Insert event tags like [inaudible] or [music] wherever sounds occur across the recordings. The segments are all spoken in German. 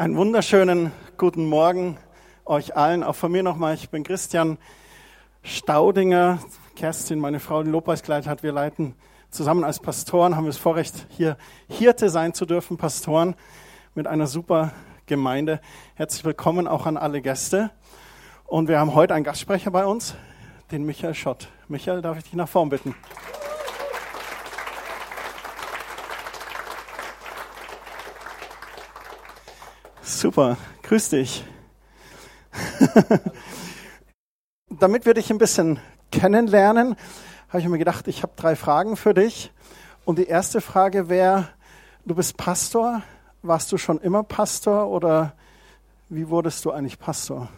Einen wunderschönen guten Morgen euch allen. Auch von mir nochmal. Ich bin Christian Staudinger. Kerstin, meine Frau, die Lobpreiskleid hat. Wir leiten zusammen als Pastoren, haben wir das Vorrecht, hier Hirte sein zu dürfen, Pastoren mit einer super Gemeinde. Herzlich willkommen auch an alle Gäste. Und wir haben heute einen Gastsprecher bei uns, den Michael Schott. Michael, darf ich dich nach vorn bitten? Super, grüß dich. [laughs] Damit wir dich ein bisschen kennenlernen, habe ich mir gedacht, ich habe drei Fragen für dich. Und die erste Frage wäre, du bist Pastor. Warst du schon immer Pastor oder wie wurdest du eigentlich Pastor?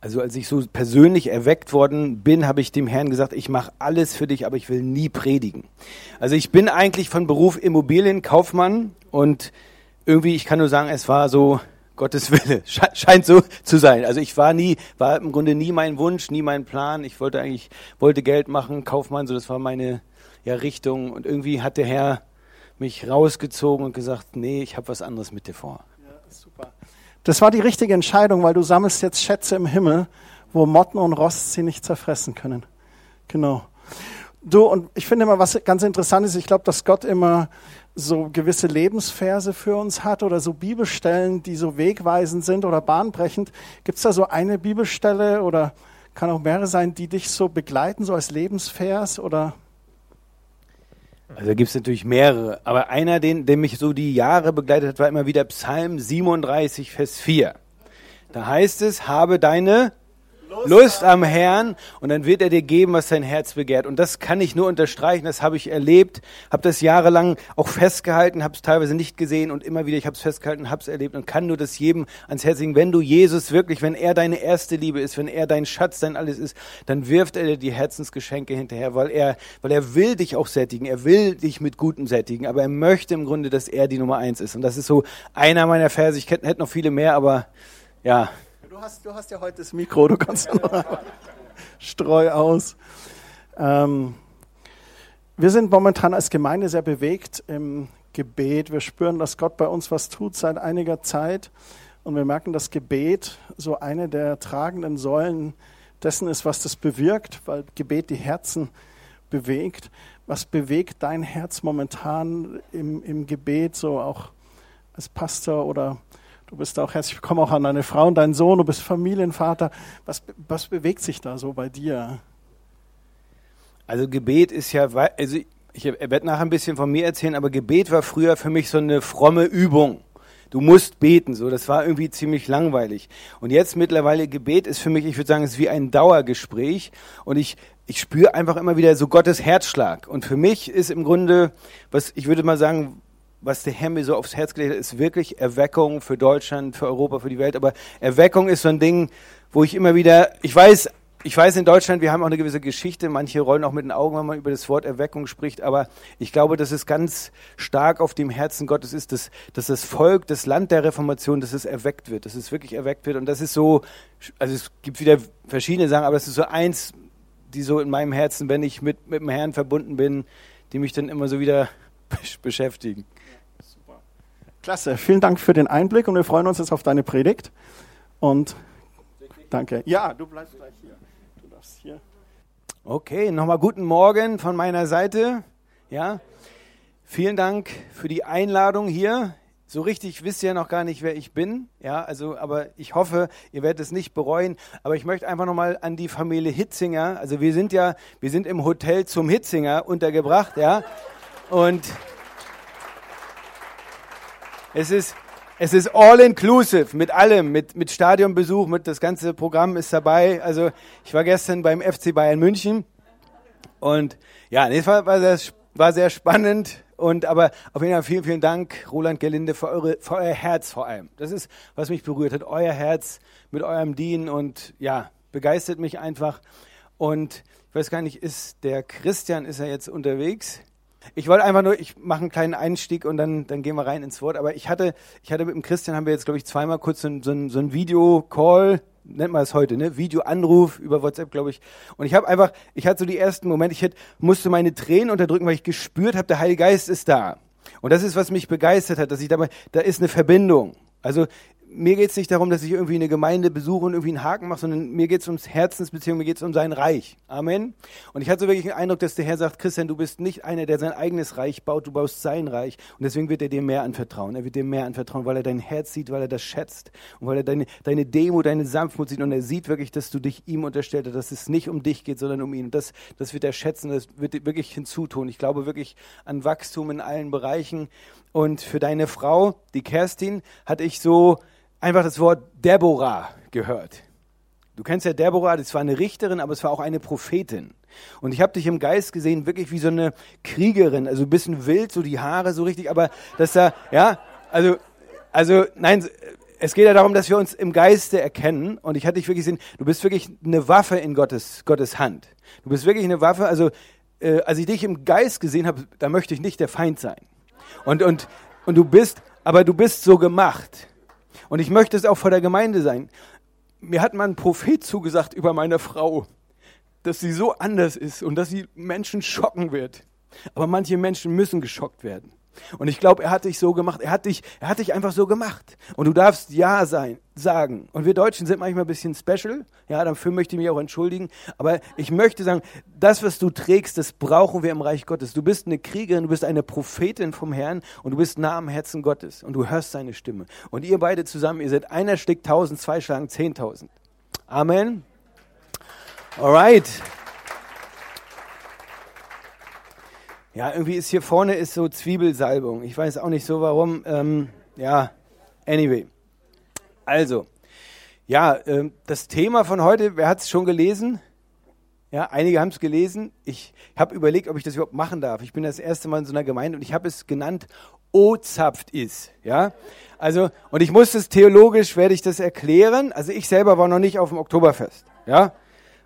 Also als ich so persönlich erweckt worden bin, habe ich dem Herrn gesagt, ich mache alles für dich, aber ich will nie predigen. Also ich bin eigentlich von Beruf Immobilienkaufmann und irgendwie, ich kann nur sagen, es war so Gottes Wille. [laughs] Scheint so zu sein. Also ich war nie, war im Grunde nie mein Wunsch, nie mein Plan. Ich wollte eigentlich, wollte Geld machen, Kaufmann, so das war meine ja, Richtung. Und irgendwie hat der Herr mich rausgezogen und gesagt, nee, ich habe was anderes mit dir vor. Ja, super. Das war die richtige Entscheidung, weil du sammelst jetzt Schätze im Himmel, wo Motten und Rost sie nicht zerfressen können. Genau. Du, und ich finde immer, was ganz interessant ist, ich glaube, dass Gott immer so gewisse Lebensverse für uns hat oder so Bibelstellen, die so wegweisend sind oder bahnbrechend. Gibt es da so eine Bibelstelle oder kann auch mehrere sein, die dich so begleiten, so als Lebensvers oder? Also gibt es natürlich mehrere, aber einer, den, der mich so die Jahre begleitet hat, war immer wieder Psalm 37, Vers 4. Da heißt es, habe deine Lust am Herrn und dann wird er dir geben, was dein Herz begehrt. Und das kann ich nur unterstreichen, das habe ich erlebt, habe das jahrelang auch festgehalten, habe es teilweise nicht gesehen und immer wieder, ich habe es festgehalten, habe es erlebt und kann nur das jedem ans Herz legen. Wenn du Jesus wirklich, wenn er deine erste Liebe ist, wenn er dein Schatz, dein alles ist, dann wirft er dir die Herzensgeschenke hinterher, weil er, weil er will dich auch sättigen, er will dich mit Gutem sättigen, aber er möchte im Grunde, dass er die Nummer eins ist. Und das ist so einer meiner Verse. Ich hätte noch viele mehr, aber ja, Du hast, du hast ja heute das Mikro, du kannst [laughs] Streu aus. Ähm, wir sind momentan als Gemeinde sehr bewegt im Gebet. Wir spüren, dass Gott bei uns was tut seit einiger Zeit. Und wir merken, dass Gebet so eine der tragenden Säulen dessen ist, was das bewirkt, weil Gebet die Herzen bewegt. Was bewegt dein Herz momentan im, im Gebet, so auch als Pastor oder Du bist auch herzlich willkommen auch an deine Frau und deinen Sohn. Du bist Familienvater. Was, was bewegt sich da so bei dir? Also Gebet ist ja, also ich werde nachher ein bisschen von mir erzählen, aber Gebet war früher für mich so eine fromme Übung. Du musst beten, so. Das war irgendwie ziemlich langweilig. Und jetzt mittlerweile Gebet ist für mich, ich würde sagen, es ist wie ein Dauergespräch. Und ich, ich spüre einfach immer wieder so Gottes Herzschlag. Und für mich ist im Grunde, was ich würde mal sagen, was der Herr mir so aufs Herz gelegt hat, ist wirklich Erweckung für Deutschland, für Europa, für die Welt. Aber Erweckung ist so ein Ding, wo ich immer wieder, ich weiß, ich weiß in Deutschland, wir haben auch eine gewisse Geschichte. Manche rollen auch mit den Augen, wenn man über das Wort Erweckung spricht. Aber ich glaube, dass es ganz stark auf dem Herzen Gottes ist, dass, dass das Volk, das Land der Reformation, dass es erweckt wird, dass es wirklich erweckt wird. Und das ist so, also es gibt wieder verschiedene Sachen, aber es ist so eins, die so in meinem Herzen, wenn ich mit, mit dem Herrn verbunden bin, die mich dann immer so wieder [laughs] beschäftigen. Klasse, vielen Dank für den Einblick und wir freuen uns jetzt auf deine Predigt. Und danke. Ja, du bleibst gleich hier. Du darfst hier. Okay, nochmal guten Morgen von meiner Seite. Ja, vielen Dank für die Einladung hier. So richtig wisst ihr noch gar nicht, wer ich bin. Ja, also, aber ich hoffe, ihr werdet es nicht bereuen. Aber ich möchte einfach nochmal an die Familie Hitzinger. Also wir sind ja, wir sind im Hotel zum Hitzinger untergebracht, ja. Und es ist, es ist all inclusive mit allem, mit, mit Stadionbesuch, mit das ganze Programm ist dabei. Also ich war gestern beim FC Bayern München und ja, es war, war, sehr, war sehr spannend. Und aber auf jeden Fall vielen, vielen Dank, Roland Gelinde, für, eure, für euer Herz vor allem. Das ist, was mich berührt hat, euer Herz mit eurem Dienen und ja, begeistert mich einfach. Und ich weiß gar nicht, ist der Christian, ist er jetzt unterwegs? Ich wollte einfach nur, ich mache einen kleinen Einstieg und dann, dann gehen wir rein ins Wort. Aber ich hatte, ich hatte mit dem Christian, haben wir jetzt, glaube ich, zweimal kurz so, so, so ein Video-Call, nennt man es heute, ne? Video-Anruf über WhatsApp, glaube ich. Und ich habe einfach, ich hatte so die ersten Momente, ich hätte, musste meine Tränen unterdrücken, weil ich gespürt habe, der Heilige Geist ist da. Und das ist, was mich begeistert hat, dass ich dabei, da ist eine Verbindung. Also mir geht es nicht darum, dass ich irgendwie eine Gemeinde besuche und irgendwie einen Haken mache, sondern mir geht es ums Herzensbeziehung, mir geht es um sein Reich. Amen. Und ich hatte so wirklich den Eindruck, dass der Herr sagt, Christian, du bist nicht einer, der sein eigenes Reich baut, du baust sein Reich. Und deswegen wird er dir mehr anvertrauen. Er wird dir mehr anvertrauen, weil er dein Herz sieht, weil er das schätzt und weil er deine, deine Demo, deine Sanftmut sieht und er sieht wirklich, dass du dich ihm unterstellt, dass es nicht um dich geht, sondern um ihn. Und das, das wird er schätzen, das wird wirklich hinzutun. Ich glaube wirklich an Wachstum in allen Bereichen. Und für deine Frau, die Kerstin, hatte ich so, einfach das Wort Deborah gehört. Du kennst ja Deborah, das war eine Richterin, aber es war auch eine Prophetin. Und ich habe dich im Geist gesehen, wirklich wie so eine Kriegerin, also ein bisschen wild, so die Haare so richtig, aber dass da, ja, also, also, nein, es geht ja darum, dass wir uns im Geiste erkennen. Und ich hatte dich wirklich gesehen, du bist wirklich eine Waffe in Gottes, Gottes Hand. Du bist wirklich eine Waffe, also, äh, als ich dich im Geist gesehen habe, da möchte ich nicht der Feind sein. Und, und, und du bist, aber du bist so gemacht. Und ich möchte es auch vor der Gemeinde sein. Mir hat mal ein Prophet zugesagt über meine Frau, dass sie so anders ist und dass sie Menschen schocken wird. Aber manche Menschen müssen geschockt werden. Und ich glaube, er hat dich so gemacht. Er hat dich, er hat dich einfach so gemacht. Und du darfst Ja sein, sagen. Und wir Deutschen sind manchmal ein bisschen special. Ja, dafür möchte ich mich auch entschuldigen. Aber ich möchte sagen, das, was du trägst, das brauchen wir im Reich Gottes. Du bist eine Kriegerin, du bist eine Prophetin vom Herrn und du bist nah am Herzen Gottes. Und du hörst seine Stimme. Und ihr beide zusammen, ihr seid einer schlägt tausend, zwei schlagen zehntausend. Amen. Alright. Ja, irgendwie ist hier vorne ist so Zwiebelsalbung. Ich weiß auch nicht so warum. Ähm, ja, anyway. Also, ja, ähm, das Thema von heute, wer hat es schon gelesen? Ja, einige haben es gelesen. Ich habe überlegt, ob ich das überhaupt machen darf. Ich bin das erste Mal in so einer Gemeinde und ich habe es genannt, O-Zapft ist. Ja, also, und ich muss es theologisch, werde ich das erklären. Also ich selber war noch nicht auf dem Oktoberfest. Ja,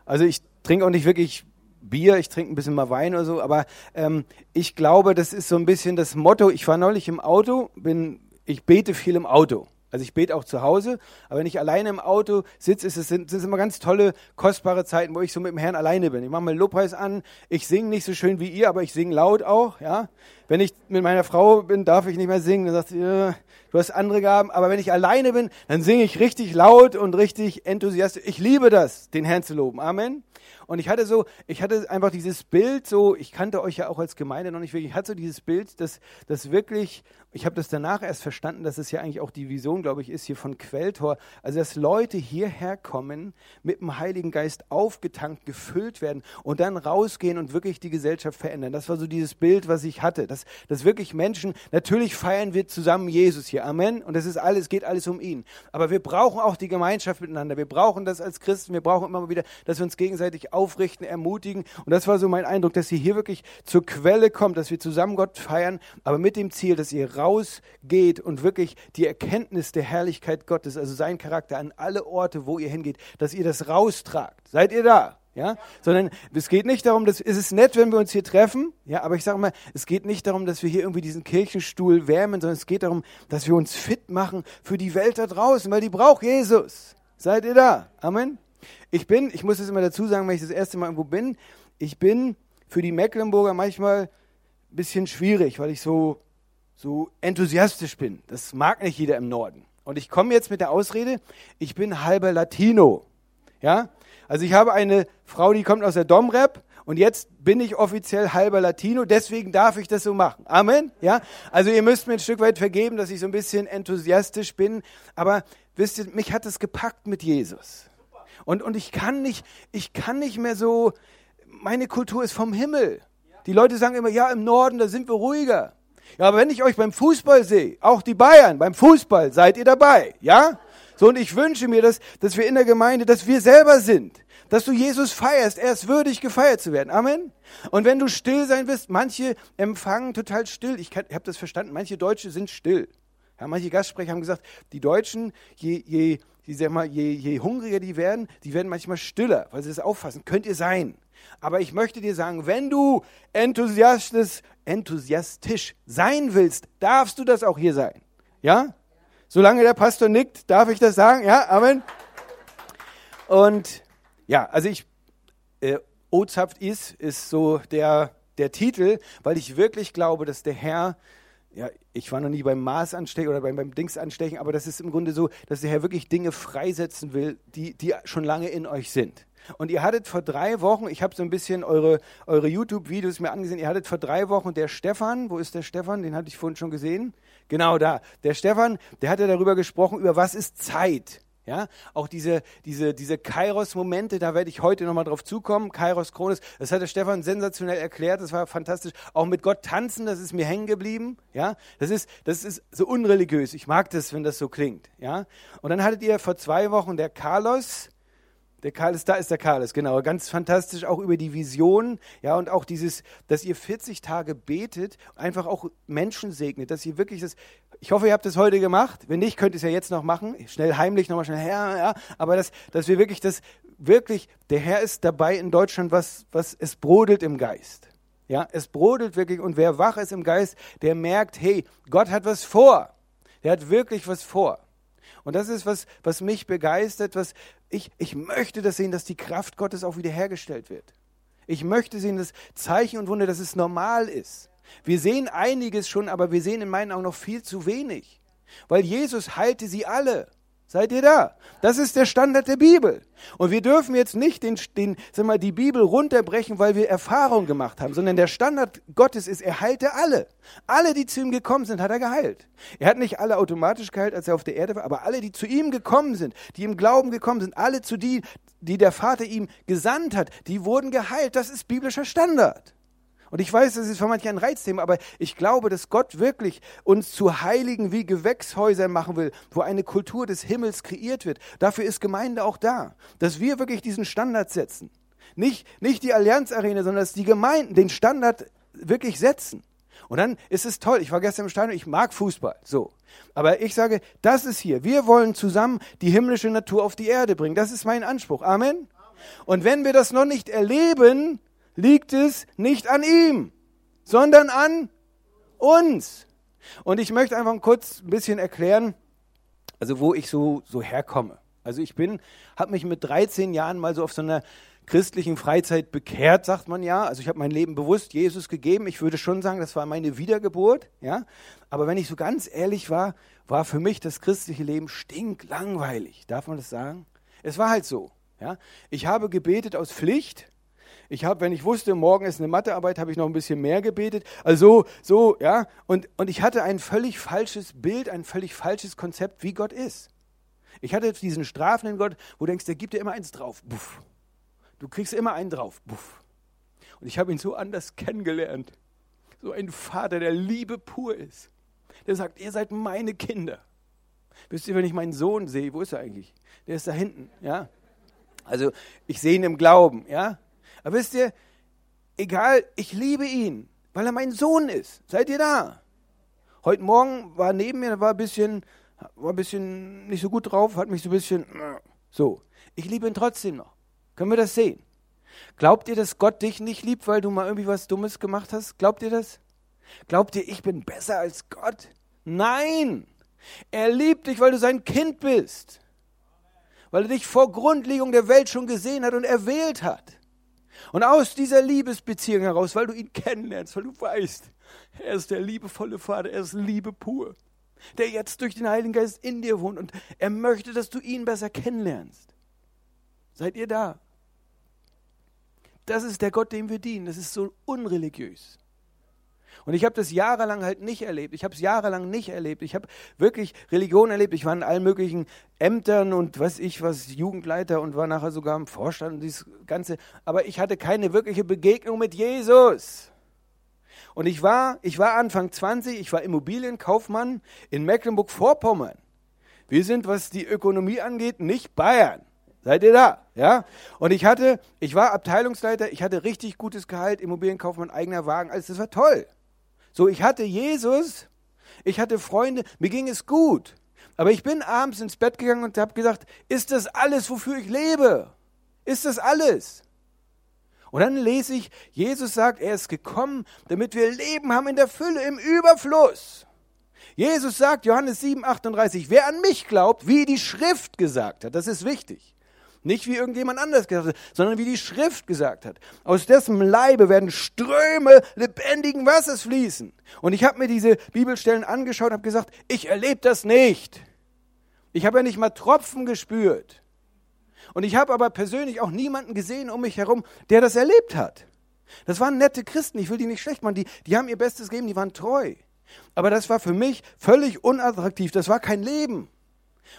also ich trinke auch nicht wirklich Bier, ich trinke ein bisschen mal Wein oder so, aber ähm, ich glaube, das ist so ein bisschen das Motto. Ich war neulich im Auto, bin, ich bete viel im Auto. Also ich bete auch zu Hause, aber wenn ich alleine im Auto sitze, ist es, sind, es immer ganz tolle, kostbare Zeiten, wo ich so mit dem Herrn alleine bin. Ich mache mal Lobpreis an, ich singe nicht so schön wie ihr, aber ich singe laut auch, ja. Wenn ich mit meiner Frau bin, darf ich nicht mehr singen. Dann sagt sie, ja, du hast andere Gaben. Aber wenn ich alleine bin, dann singe ich richtig laut und richtig enthusiastisch. Ich liebe das, den Herrn zu loben. Amen. Und ich hatte so, ich hatte einfach dieses Bild so, ich kannte euch ja auch als Gemeinde noch nicht wirklich, ich hatte so dieses Bild, dass das wirklich, ich habe das danach erst verstanden, dass es ja eigentlich auch die Vision, glaube ich, ist hier von Quelltor. Also, dass Leute hierher kommen, mit dem Heiligen Geist aufgetankt, gefüllt werden und dann rausgehen und wirklich die Gesellschaft verändern. Das war so dieses Bild, was ich hatte. Dass, dass wirklich Menschen, natürlich feiern wir zusammen Jesus hier. Amen. Und das ist alles, geht alles um ihn. Aber wir brauchen auch die Gemeinschaft miteinander. Wir brauchen das als Christen. Wir brauchen immer wieder, dass wir uns gegenseitig aufrichten, ermutigen. Und das war so mein Eindruck, dass ihr hier wirklich zur Quelle kommt, dass wir zusammen Gott feiern, aber mit dem Ziel, dass ihr rausgeht und wirklich die Erkenntnis der Herrlichkeit Gottes, also sein Charakter an alle Orte, wo ihr hingeht, dass ihr das raustragt. Seid ihr da? Ja, sondern es geht nicht darum, dass es ist nett, wenn wir uns hier treffen, ja, aber ich sage mal, es geht nicht darum, dass wir hier irgendwie diesen Kirchenstuhl wärmen, sondern es geht darum, dass wir uns fit machen für die Welt da draußen, weil die braucht Jesus. Seid ihr da? Amen. Ich bin, ich muss es immer dazu sagen, wenn ich das erste Mal irgendwo bin, ich bin für die Mecklenburger manchmal ein bisschen schwierig, weil ich so, so enthusiastisch bin. Das mag nicht jeder im Norden. Und ich komme jetzt mit der Ausrede, ich bin halber Latino. Ja? Also ich habe eine Frau, die kommt aus der Domrep und jetzt bin ich offiziell halber Latino, deswegen darf ich das so machen. Amen. Ja? Also ihr müsst mir ein Stück weit vergeben, dass ich so ein bisschen enthusiastisch bin, aber wisst ihr, mich hat es gepackt mit Jesus. Und, und ich kann nicht, ich kann nicht mehr so, meine Kultur ist vom Himmel. Die Leute sagen immer, ja, im Norden, da sind wir ruhiger. Ja, aber wenn ich euch beim Fußball sehe, auch die Bayern, beim Fußball, seid ihr dabei, ja? So, und ich wünsche mir, dass, dass wir in der Gemeinde, dass wir selber sind. Dass du Jesus feierst. Er ist würdig, gefeiert zu werden. Amen. Und wenn du still sein wirst, manche empfangen total still. Ich, ich habe das verstanden. Manche Deutsche sind still. Ja, manche Gastsprecher haben gesagt, die Deutschen, je, je, ich sag mal, je, je hungriger die werden, die werden manchmal stiller, weil sie das auffassen. Könnt ihr sein. Aber ich möchte dir sagen, wenn du enthusiastisch, enthusiastisch sein willst, darfst du das auch hier sein. Ja? Solange der Pastor nickt, darf ich das sagen? Ja, Amen. Und ja, also ich, äh, Ozapft ist, ist so der, der Titel, weil ich wirklich glaube, dass der Herr ja, ich war noch nie beim Mars anstechen oder beim, beim Dings anstechen, aber das ist im Grunde so, dass der Herr wirklich Dinge freisetzen will, die, die schon lange in euch sind. Und ihr hattet vor drei Wochen, ich habe so ein bisschen eure, eure YouTube-Videos mir angesehen, ihr hattet vor drei Wochen der Stefan, wo ist der Stefan? Den hatte ich vorhin schon gesehen. Genau da. Der Stefan, der hatte darüber gesprochen, über was ist Zeit. Ja, auch diese, diese, diese Kairos-Momente, da werde ich heute nochmal drauf zukommen. Kairos Chronis, das hat der Stefan sensationell erklärt, das war fantastisch. Auch mit Gott tanzen, das ist mir hängen geblieben. Ja, das ist, das ist so unreligiös. Ich mag das, wenn das so klingt. Ja, und dann hattet ihr vor zwei Wochen der Carlos, der Karl da ist der Carlos, genau. Ganz fantastisch auch über die Vision, ja, und auch dieses, dass ihr 40 Tage betet, einfach auch Menschen segnet, dass ihr wirklich das, ich hoffe, ihr habt das heute gemacht. Wenn nicht, könnt ihr es ja jetzt noch machen. Schnell heimlich nochmal schnell her, ja, aber das, dass wir wirklich das, wirklich, der Herr ist dabei in Deutschland, was, was, es brodelt im Geist. Ja, es brodelt wirklich und wer wach ist im Geist, der merkt, hey, Gott hat was vor. Der hat wirklich was vor. Und das ist was, was mich begeistert, was ich, ich möchte das sehen, dass die Kraft Gottes auch wiederhergestellt wird. Ich möchte sehen, dass Zeichen und Wunder, dass es normal ist. Wir sehen einiges schon, aber wir sehen in meinen Augen noch viel zu wenig. Weil Jesus heilte sie alle. Seid ihr da? Das ist der Standard der Bibel. Und wir dürfen jetzt nicht den, den, sag mal, die Bibel runterbrechen, weil wir Erfahrung gemacht haben, sondern der Standard Gottes ist, er heilte alle. Alle, die zu ihm gekommen sind, hat er geheilt. Er hat nicht alle automatisch geheilt, als er auf der Erde war, aber alle, die zu ihm gekommen sind, die im Glauben gekommen sind, alle zu die, die der Vater ihm gesandt hat, die wurden geheilt. Das ist biblischer Standard. Und ich weiß, das ist für manche ein Reizthema, aber ich glaube, dass Gott wirklich uns zu Heiligen wie Gewächshäusern machen will, wo eine Kultur des Himmels kreiert wird. Dafür ist Gemeinde auch da, dass wir wirklich diesen Standard setzen. Nicht, nicht die Allianzarena, sondern dass die Gemeinden den Standard wirklich setzen. Und dann ist es toll. Ich war gestern im Stadion, ich mag Fußball. So. Aber ich sage, das ist hier. Wir wollen zusammen die himmlische Natur auf die Erde bringen. Das ist mein Anspruch. Amen. Amen. Und wenn wir das noch nicht erleben, liegt es nicht an ihm, sondern an uns. Und ich möchte einfach kurz ein bisschen erklären, also wo ich so, so herkomme. Also ich bin, habe mich mit 13 Jahren mal so auf so einer christlichen Freizeit bekehrt, sagt man ja. Also ich habe mein Leben bewusst Jesus gegeben. Ich würde schon sagen, das war meine Wiedergeburt, ja. Aber wenn ich so ganz ehrlich war, war für mich das christliche Leben stinklangweilig. Darf man das sagen? Es war halt so, ja. Ich habe gebetet aus Pflicht, ich habe, wenn ich wusste, morgen ist eine Mathearbeit, habe ich noch ein bisschen mehr gebetet. Also so, ja. Und, und ich hatte ein völlig falsches Bild, ein völlig falsches Konzept, wie Gott ist. Ich hatte diesen strafenden Gott, wo du denkst, der gibt dir immer eins drauf. Buff. Du kriegst immer einen drauf. Buff. Und ich habe ihn so anders [laughs] kennengelernt. So ein Vater, der Liebe pur ist. Der sagt, ihr seid meine Kinder. Wisst ihr, wenn ich meinen Sohn sehe, wo ist er eigentlich? Der ist da hinten, ja. Also ich sehe ihn im Glauben, ja. Aber wisst ihr, egal, ich liebe ihn, weil er mein Sohn ist. Seid ihr da? Heute Morgen war neben mir, war ein bisschen, war ein bisschen nicht so gut drauf, hat mich so ein bisschen, so. Ich liebe ihn trotzdem noch. Können wir das sehen? Glaubt ihr, dass Gott dich nicht liebt, weil du mal irgendwie was Dummes gemacht hast? Glaubt ihr das? Glaubt ihr, ich bin besser als Gott? Nein! Er liebt dich, weil du sein Kind bist. Weil er dich vor Grundlegung der Welt schon gesehen hat und erwählt hat. Und aus dieser Liebesbeziehung heraus, weil du ihn kennenlernst, weil du weißt, er ist der liebevolle Vater, er ist Liebe pur, der jetzt durch den Heiligen Geist in dir wohnt und er möchte, dass du ihn besser kennenlernst. Seid ihr da? Das ist der Gott, dem wir dienen. Das ist so unreligiös. Und ich habe das jahrelang halt nicht erlebt. Ich habe es jahrelang nicht erlebt. Ich habe wirklich Religion erlebt. Ich war in allen möglichen Ämtern und weiß ich was, Jugendleiter und war nachher sogar im Vorstand und dieses Ganze. Aber ich hatte keine wirkliche Begegnung mit Jesus. Und ich war, ich war Anfang 20, ich war Immobilienkaufmann in Mecklenburg-Vorpommern. Wir sind, was die Ökonomie angeht, nicht Bayern. Seid ihr da? Ja? Und ich hatte, ich war Abteilungsleiter, ich hatte richtig gutes Gehalt, Immobilienkaufmann, eigener Wagen, alles, das war toll. So, ich hatte Jesus, ich hatte Freunde, mir ging es gut. Aber ich bin abends ins Bett gegangen und habe gesagt, ist das alles, wofür ich lebe? Ist das alles? Und dann lese ich, Jesus sagt, er ist gekommen, damit wir Leben haben in der Fülle, im Überfluss. Jesus sagt, Johannes 7, 38, wer an mich glaubt, wie die Schrift gesagt hat, das ist wichtig. Nicht wie irgendjemand anders gesagt hat, sondern wie die Schrift gesagt hat. Aus dessen Leibe werden Ströme lebendigen Wassers fließen. Und ich habe mir diese Bibelstellen angeschaut und habe gesagt, ich erlebe das nicht. Ich habe ja nicht mal Tropfen gespürt. Und ich habe aber persönlich auch niemanden gesehen um mich herum, der das erlebt hat. Das waren nette Christen, ich will die nicht schlecht machen, die, die haben ihr Bestes gegeben, die waren treu. Aber das war für mich völlig unattraktiv, das war kein Leben.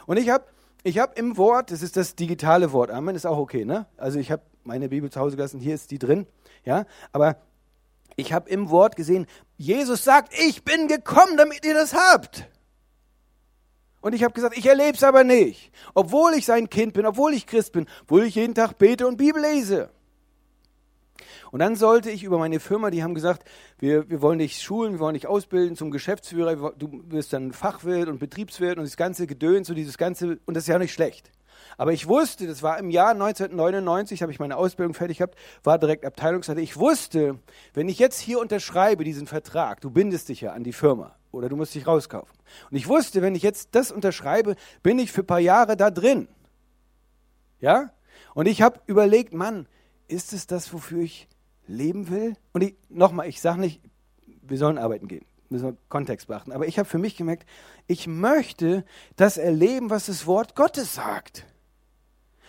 Und ich habe ich hab im Wort, das ist das digitale Wort, Amen, ist auch okay, ne? Also ich habe meine Bibel zu Hause gelassen, hier ist die drin, ja? Aber ich habe im Wort gesehen, Jesus sagt, ich bin gekommen, damit ihr das habt. Und ich habe gesagt, ich erlebe es aber nicht. Obwohl ich sein Kind bin, obwohl ich Christ bin, obwohl ich jeden Tag bete und Bibel lese. Und dann sollte ich über meine Firma, die haben gesagt, wir, wir wollen dich schulen, wir wollen dich ausbilden zum Geschäftsführer, du wirst dann Fachwirt und Betriebswirt und das ganze Gedöns und dieses ganze, und das ist ja nicht schlecht. Aber ich wusste, das war im Jahr 1999, habe ich meine Ausbildung fertig gehabt, war direkt Abteilungsleiter. Ich wusste, wenn ich jetzt hier unterschreibe, diesen Vertrag, du bindest dich ja an die Firma oder du musst dich rauskaufen. Und ich wusste, wenn ich jetzt das unterschreibe, bin ich für ein paar Jahre da drin. Ja? Und ich habe überlegt, Mann, ist es das, wofür ich leben will? Und nochmal, ich sage nicht, wir sollen arbeiten gehen. Müssen wir Kontext beachten. Aber ich habe für mich gemerkt, ich möchte das erleben, was das Wort Gottes sagt.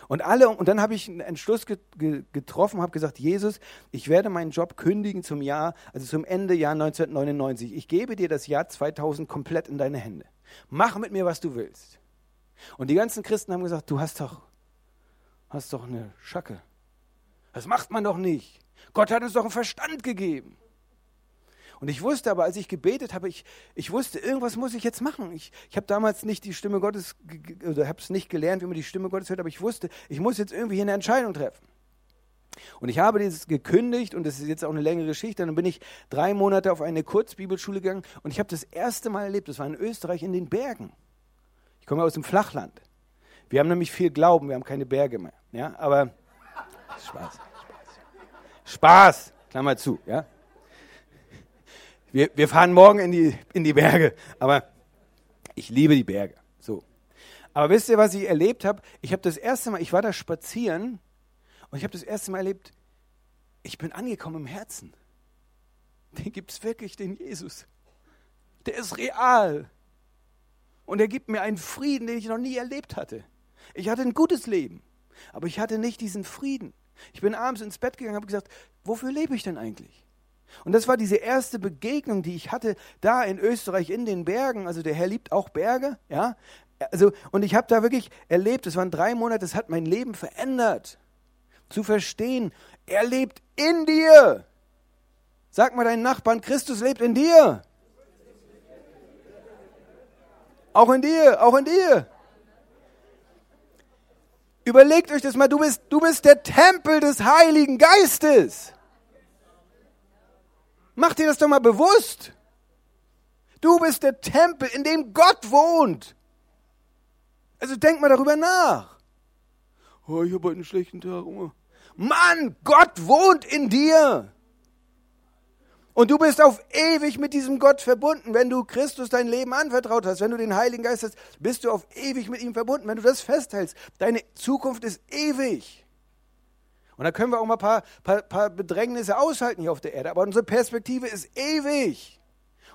Und alle, und dann habe ich einen Entschluss getroffen, habe gesagt, Jesus, ich werde meinen Job kündigen zum Jahr, also zum Ende Jahr 1999. Ich gebe dir das Jahr 2000 komplett in deine Hände. Mach mit mir, was du willst. Und die ganzen Christen haben gesagt, du hast doch, hast doch eine Schacke. Das macht man doch nicht. Gott hat uns doch einen Verstand gegeben. Und ich wusste aber, als ich gebetet habe, ich, ich wusste, irgendwas muss ich jetzt machen. Ich, ich habe damals nicht die Stimme Gottes, oder habe es nicht gelernt, wie man die Stimme Gottes hört, aber ich wusste, ich muss jetzt irgendwie hier eine Entscheidung treffen. Und ich habe dieses gekündigt und das ist jetzt auch eine längere Geschichte. Dann bin ich drei Monate auf eine Kurzbibelschule gegangen und ich habe das erste Mal erlebt, das war in Österreich in den Bergen. Ich komme aus dem Flachland. Wir haben nämlich viel Glauben, wir haben keine Berge mehr. Ja, aber Spaß. Spaß, Klammer zu, ja. Wir, wir fahren morgen in die, in die Berge, aber ich liebe die Berge, so. Aber wisst ihr, was ich erlebt habe? Ich habe das erste Mal, ich war da spazieren und ich habe das erste Mal erlebt, ich bin angekommen im Herzen. Den gibt es wirklich, den Jesus. Der ist real. Und er gibt mir einen Frieden, den ich noch nie erlebt hatte. Ich hatte ein gutes Leben, aber ich hatte nicht diesen Frieden. Ich bin abends ins Bett gegangen und habe gesagt, wofür lebe ich denn eigentlich? Und das war diese erste Begegnung, die ich hatte da in Österreich in den Bergen. Also der Herr liebt auch Berge, ja. Also, und ich habe da wirklich erlebt, es waren drei Monate, das hat mein Leben verändert. Zu verstehen, er lebt in dir. Sag mal deinen Nachbarn, Christus lebt in dir. Auch in dir, auch in dir. Überlegt euch das mal, du bist, du bist der Tempel des Heiligen Geistes. Mach dir das doch mal bewusst. Du bist der Tempel, in dem Gott wohnt. Also denk mal darüber nach. Oh, ich habe heute einen schlechten Tag. Mann, Gott wohnt in dir. Und du bist auf ewig mit diesem Gott verbunden. Wenn du Christus dein Leben anvertraut hast, wenn du den Heiligen Geist hast, bist du auf ewig mit ihm verbunden. Wenn du das festhältst, deine Zukunft ist ewig. Und da können wir auch mal ein paar, paar, paar Bedrängnisse aushalten hier auf der Erde. Aber unsere Perspektive ist ewig.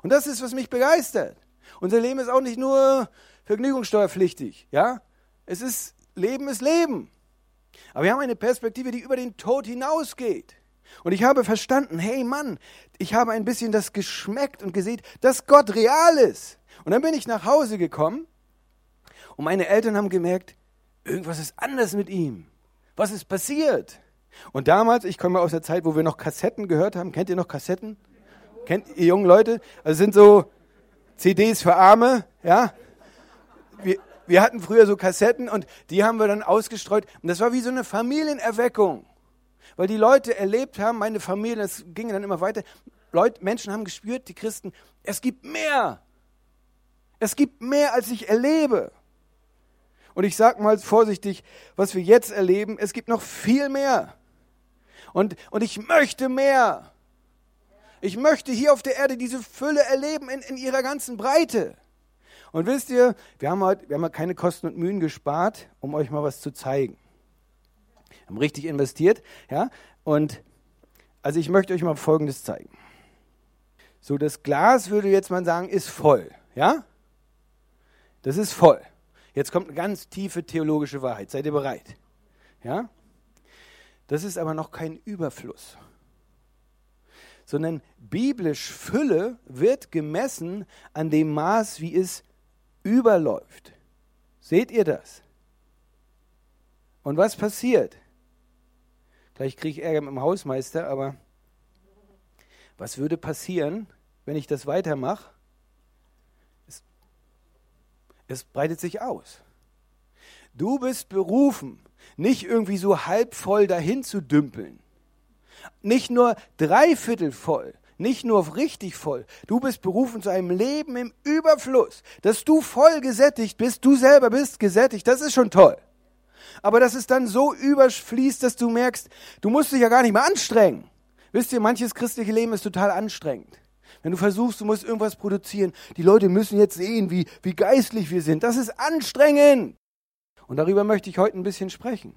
Und das ist, was mich begeistert. Unser Leben ist auch nicht nur vergnügungssteuerpflichtig. Ja? Es ist, Leben ist Leben. Aber wir haben eine Perspektive, die über den Tod hinausgeht. Und ich habe verstanden, hey Mann, ich habe ein bisschen das geschmeckt und gesehen, dass Gott real ist. Und dann bin ich nach Hause gekommen und meine Eltern haben gemerkt, irgendwas ist anders mit ihm. Was ist passiert? Und damals, ich komme aus der Zeit, wo wir noch Kassetten gehört haben. Kennt ihr noch Kassetten? Kennt ihr jungen Leute? Also sind so CDs für Arme, ja? Wir, wir hatten früher so Kassetten und die haben wir dann ausgestreut. Und das war wie so eine Familienerweckung weil die Leute erlebt haben, meine Familie, das ging dann immer weiter, Leute, Menschen haben gespürt, die Christen, es gibt mehr. Es gibt mehr, als ich erlebe. Und ich sage mal vorsichtig, was wir jetzt erleben, es gibt noch viel mehr. Und, und ich möchte mehr. Ich möchte hier auf der Erde diese Fülle erleben in, in ihrer ganzen Breite. Und wisst ihr, wir haben, heute, wir haben keine Kosten und Mühen gespart, um euch mal was zu zeigen. Haben richtig investiert, ja. Und also ich möchte euch mal Folgendes zeigen. So, das Glas würde jetzt man sagen, ist voll, ja? Das ist voll. Jetzt kommt eine ganz tiefe theologische Wahrheit. Seid ihr bereit? Ja? Das ist aber noch kein Überfluss. Sondern biblisch Fülle wird gemessen an dem Maß, wie es überläuft. Seht ihr das? Und was passiert? Gleich kriege ich Ärger mit dem Hausmeister, aber was würde passieren, wenn ich das weitermache? Es, es breitet sich aus. Du bist berufen, nicht irgendwie so halb voll dahin zu dümpeln. Nicht nur dreiviertel voll, nicht nur richtig voll. Du bist berufen zu einem Leben im Überfluss, dass du voll gesättigt bist, du selber bist gesättigt, das ist schon toll. Aber dass es dann so überfließt, dass du merkst, du musst dich ja gar nicht mehr anstrengen. Wisst ihr, manches christliche Leben ist total anstrengend. Wenn du versuchst, du musst irgendwas produzieren, die Leute müssen jetzt sehen, wie, wie geistlich wir sind. Das ist anstrengend. Und darüber möchte ich heute ein bisschen sprechen.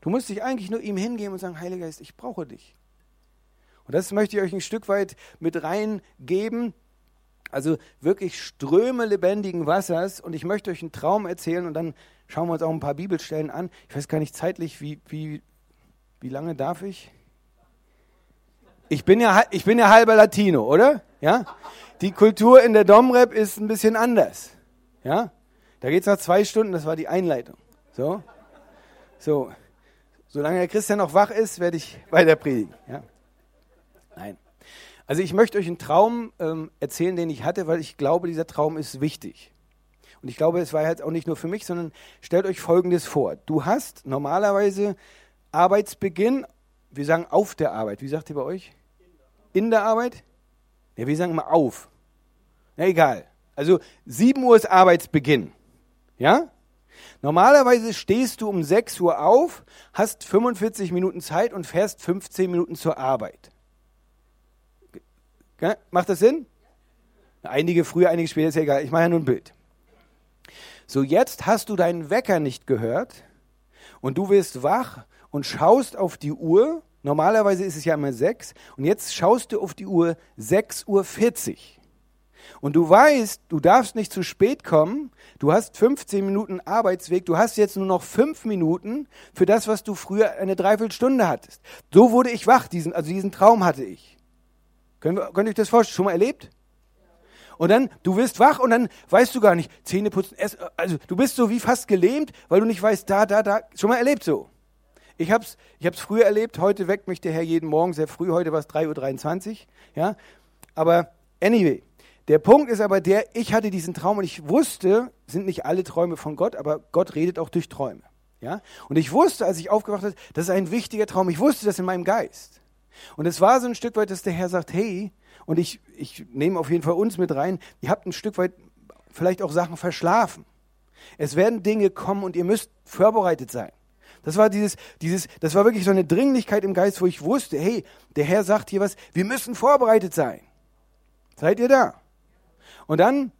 Du musst dich eigentlich nur ihm hingeben und sagen, Heiliger Geist, ich brauche dich. Und das möchte ich euch ein Stück weit mit reingeben. Also wirklich Ströme lebendigen Wassers. Und ich möchte euch einen Traum erzählen und dann schauen wir uns auch ein paar Bibelstellen an. Ich weiß gar nicht zeitlich, wie, wie, wie lange darf ich? Ich bin ja, ich bin ja halber Latino, oder? Ja? Die Kultur in der Domrep ist ein bisschen anders. Ja? Da geht es nach zwei Stunden, das war die Einleitung. So. So. Solange der Christian noch wach ist, werde ich weiter predigen. Ja? Nein. Also ich möchte euch einen Traum ähm, erzählen, den ich hatte, weil ich glaube, dieser Traum ist wichtig. Und ich glaube, es war jetzt auch nicht nur für mich, sondern stellt euch Folgendes vor. Du hast normalerweise Arbeitsbeginn, wir sagen auf der Arbeit. Wie sagt ihr bei euch? In der Arbeit? Ja, wir sagen mal auf. Na egal. Also 7 Uhr ist Arbeitsbeginn. Ja? Normalerweise stehst du um 6 Uhr auf, hast 45 Minuten Zeit und fährst 15 Minuten zur Arbeit. Macht das Sinn? Einige früher, einige später, ist ja egal. Ich mache ja nur ein Bild. So, jetzt hast du deinen Wecker nicht gehört und du wirst wach und schaust auf die Uhr. Normalerweise ist es ja immer 6 und jetzt schaust du auf die Uhr 6.40 Uhr. Und du weißt, du darfst nicht zu spät kommen. Du hast 15 Minuten Arbeitsweg. Du hast jetzt nur noch 5 Minuten für das, was du früher eine Dreiviertelstunde hattest. So wurde ich wach. Diesen, also diesen Traum hatte ich. Könnt ihr euch das vorstellen? Schon mal erlebt? Und dann, du wirst wach und dann weißt du gar nicht, Zähne putzen, essen, also du bist so wie fast gelähmt, weil du nicht weißt, da, da, da. Schon mal erlebt so. Ich hab's, ich hab's früher erlebt, heute weckt mich der Herr jeden Morgen sehr früh, heute war es 3.23 Uhr, ja. Aber anyway, der Punkt ist aber der, ich hatte diesen Traum und ich wusste, sind nicht alle Träume von Gott, aber Gott redet auch durch Träume. Ja? Und ich wusste, als ich aufgewacht habe, das ist ein wichtiger Traum. Ich wusste das in meinem Geist. Und es war so ein Stück weit, dass der Herr sagt, hey, und ich, ich nehme auf jeden Fall uns mit rein, ihr habt ein Stück weit vielleicht auch Sachen verschlafen. Es werden Dinge kommen und ihr müsst vorbereitet sein. Das war dieses, dieses, das war wirklich so eine Dringlichkeit im Geist, wo ich wusste, hey, der Herr sagt hier was, wir müssen vorbereitet sein. Seid ihr da? Und dann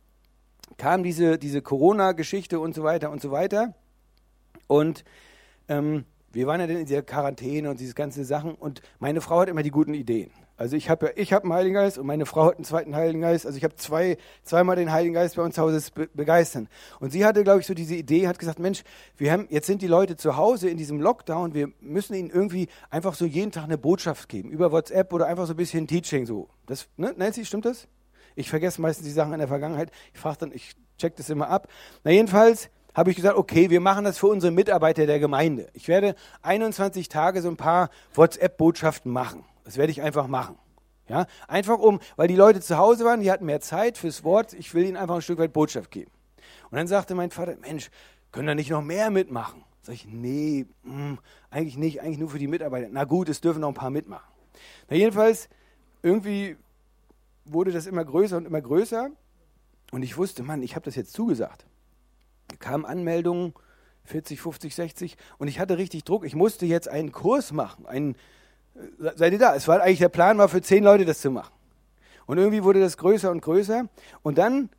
kam diese, diese Corona-Geschichte und so weiter und so weiter. Und ähm, wir waren ja dann in dieser Quarantäne und diese ganzen Sachen. Und meine Frau hat immer die guten Ideen. Also ich habe ja, ich habe einen Heiligen Geist und meine Frau hat einen zweiten Heiligen Geist. Also ich habe zwei, zweimal den Heiligen Geist bei uns zu Hause be begeistern. Und sie hatte, glaube ich, so diese Idee, hat gesagt, Mensch, wir haben, jetzt sind die Leute zu Hause in diesem Lockdown, wir müssen ihnen irgendwie einfach so jeden Tag eine Botschaft geben, über WhatsApp oder einfach so ein bisschen Teaching so. Das, ne, Nancy, stimmt das? Ich vergesse meistens die Sachen in der Vergangenheit. Ich frage dann, ich check das immer ab. Na jedenfalls habe ich gesagt, okay, wir machen das für unsere Mitarbeiter der Gemeinde. Ich werde 21 Tage so ein paar WhatsApp-Botschaften machen. Das werde ich einfach machen. Ja, einfach um, weil die Leute zu Hause waren, die hatten mehr Zeit fürs Wort. Ich will ihnen einfach ein Stück weit Botschaft geben. Und dann sagte mein Vater, Mensch, können da nicht noch mehr mitmachen? Sag ich, nee, mh, hm, eigentlich nicht, eigentlich nur für die Mitarbeiter. Na gut, es dürfen noch ein paar mitmachen. Na jedenfalls, irgendwie wurde das immer größer und immer größer. Und ich wusste, Mann, ich habe das jetzt zugesagt. Kamen Anmeldungen, 40, 50, 60. Und ich hatte richtig Druck. Ich musste jetzt einen Kurs machen. Einen, äh, seid ihr da? Es war eigentlich der Plan, war für zehn Leute das zu machen. Und irgendwie wurde das größer und größer. Und dann,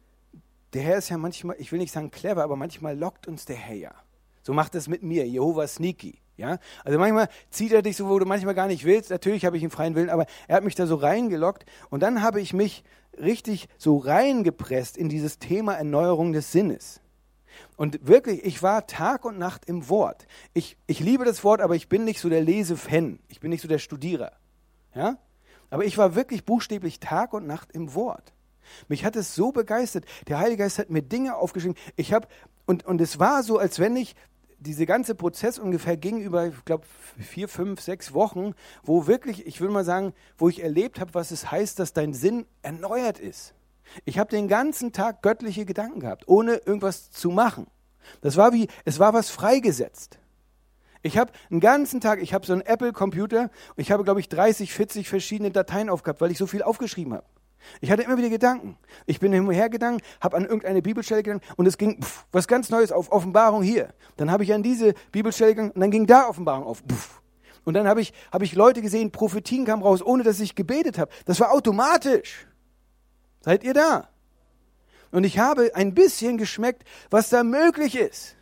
der Herr ist ja manchmal, ich will nicht sagen clever, aber manchmal lockt uns der Herr ja. So macht es mit mir, Jehova Sneaky. Ja, also manchmal zieht er dich so, wo du manchmal gar nicht willst. Natürlich habe ich einen freien Willen, aber er hat mich da so reingelockt und dann habe ich mich richtig so reingepresst in dieses Thema Erneuerung des Sinnes. Und wirklich, ich war Tag und Nacht im Wort. Ich, ich liebe das Wort, aber ich bin nicht so der Lesefan. Ich bin nicht so der Studierer. Ja? Aber ich war wirklich buchstäblich Tag und Nacht im Wort. Mich hat es so begeistert. Der Heilige Geist hat mir Dinge aufgeschrieben. Ich habe und, und es war so, als wenn ich diese ganze Prozess ungefähr ging über, ich glaube, vier, fünf, sechs Wochen, wo wirklich, ich will mal sagen, wo ich erlebt habe, was es heißt, dass dein Sinn erneuert ist. Ich habe den ganzen Tag göttliche Gedanken gehabt, ohne irgendwas zu machen. Das war wie, es war was freigesetzt. Ich habe einen ganzen Tag, ich habe so einen Apple-Computer und ich habe, glaube ich, 30, 40 verschiedene Dateien aufgehabt, weil ich so viel aufgeschrieben habe. Ich hatte immer wieder Gedanken. Ich bin hinhergegangen, habe an irgendeine Bibelstelle gegangen und es ging pff, was ganz Neues auf, Offenbarung hier. Dann habe ich an diese Bibelstelle gegangen und dann ging da Offenbarung auf. Pff. Und dann habe ich, hab ich Leute gesehen, Prophetien kamen raus, ohne dass ich gebetet habe. Das war automatisch. Seid ihr da? Und ich habe ein bisschen geschmeckt, was da möglich ist.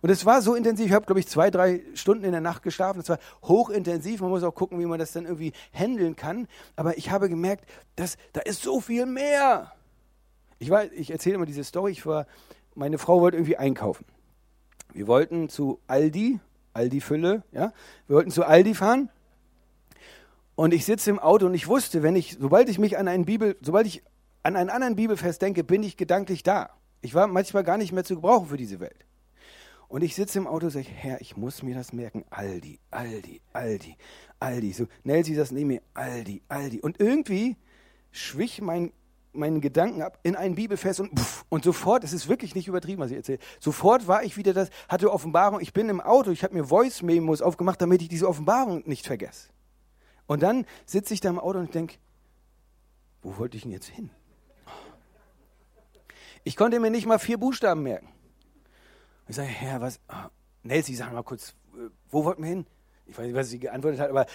Und es war so intensiv, ich habe, glaube ich, zwei, drei Stunden in der Nacht geschlafen. Es war hochintensiv. Man muss auch gucken, wie man das dann irgendwie handeln kann. Aber ich habe gemerkt, dass, da ist so viel mehr. Ich, ich erzähle immer diese Story. Ich war, meine Frau wollte irgendwie einkaufen. Wir wollten zu Aldi, Aldi Fülle, ja. Wir wollten zu Aldi fahren. Und ich sitze im Auto und ich wusste, wenn ich, sobald ich mich an einen Bibel, sobald ich an einen anderen Bibelfest denke, bin ich gedanklich da. Ich war manchmal gar nicht mehr zu gebrauchen für diese Welt. Und ich sitze im Auto und sage, Herr, ich muss mir das merken. Aldi, Aldi, Aldi, Aldi. So, Nelsi, das neben mir, Aldi, Aldi. Und irgendwie schwich mein, meinen Gedanken ab in ein Bibelfest und, pff, und sofort, es ist wirklich nicht übertrieben, was ich erzähle, sofort war ich wieder das, hatte Offenbarung, ich bin im Auto, ich habe mir Voice-Memos aufgemacht, damit ich diese Offenbarung nicht vergesse. Und dann sitze ich da im Auto und denke, wo wollte ich denn jetzt hin? Ich konnte mir nicht mal vier Buchstaben merken. Ich sage, Herr, was? Oh, Nelsi, sag mal kurz, äh, wo wollten wir hin? Ich weiß nicht, was sie geantwortet hat, aber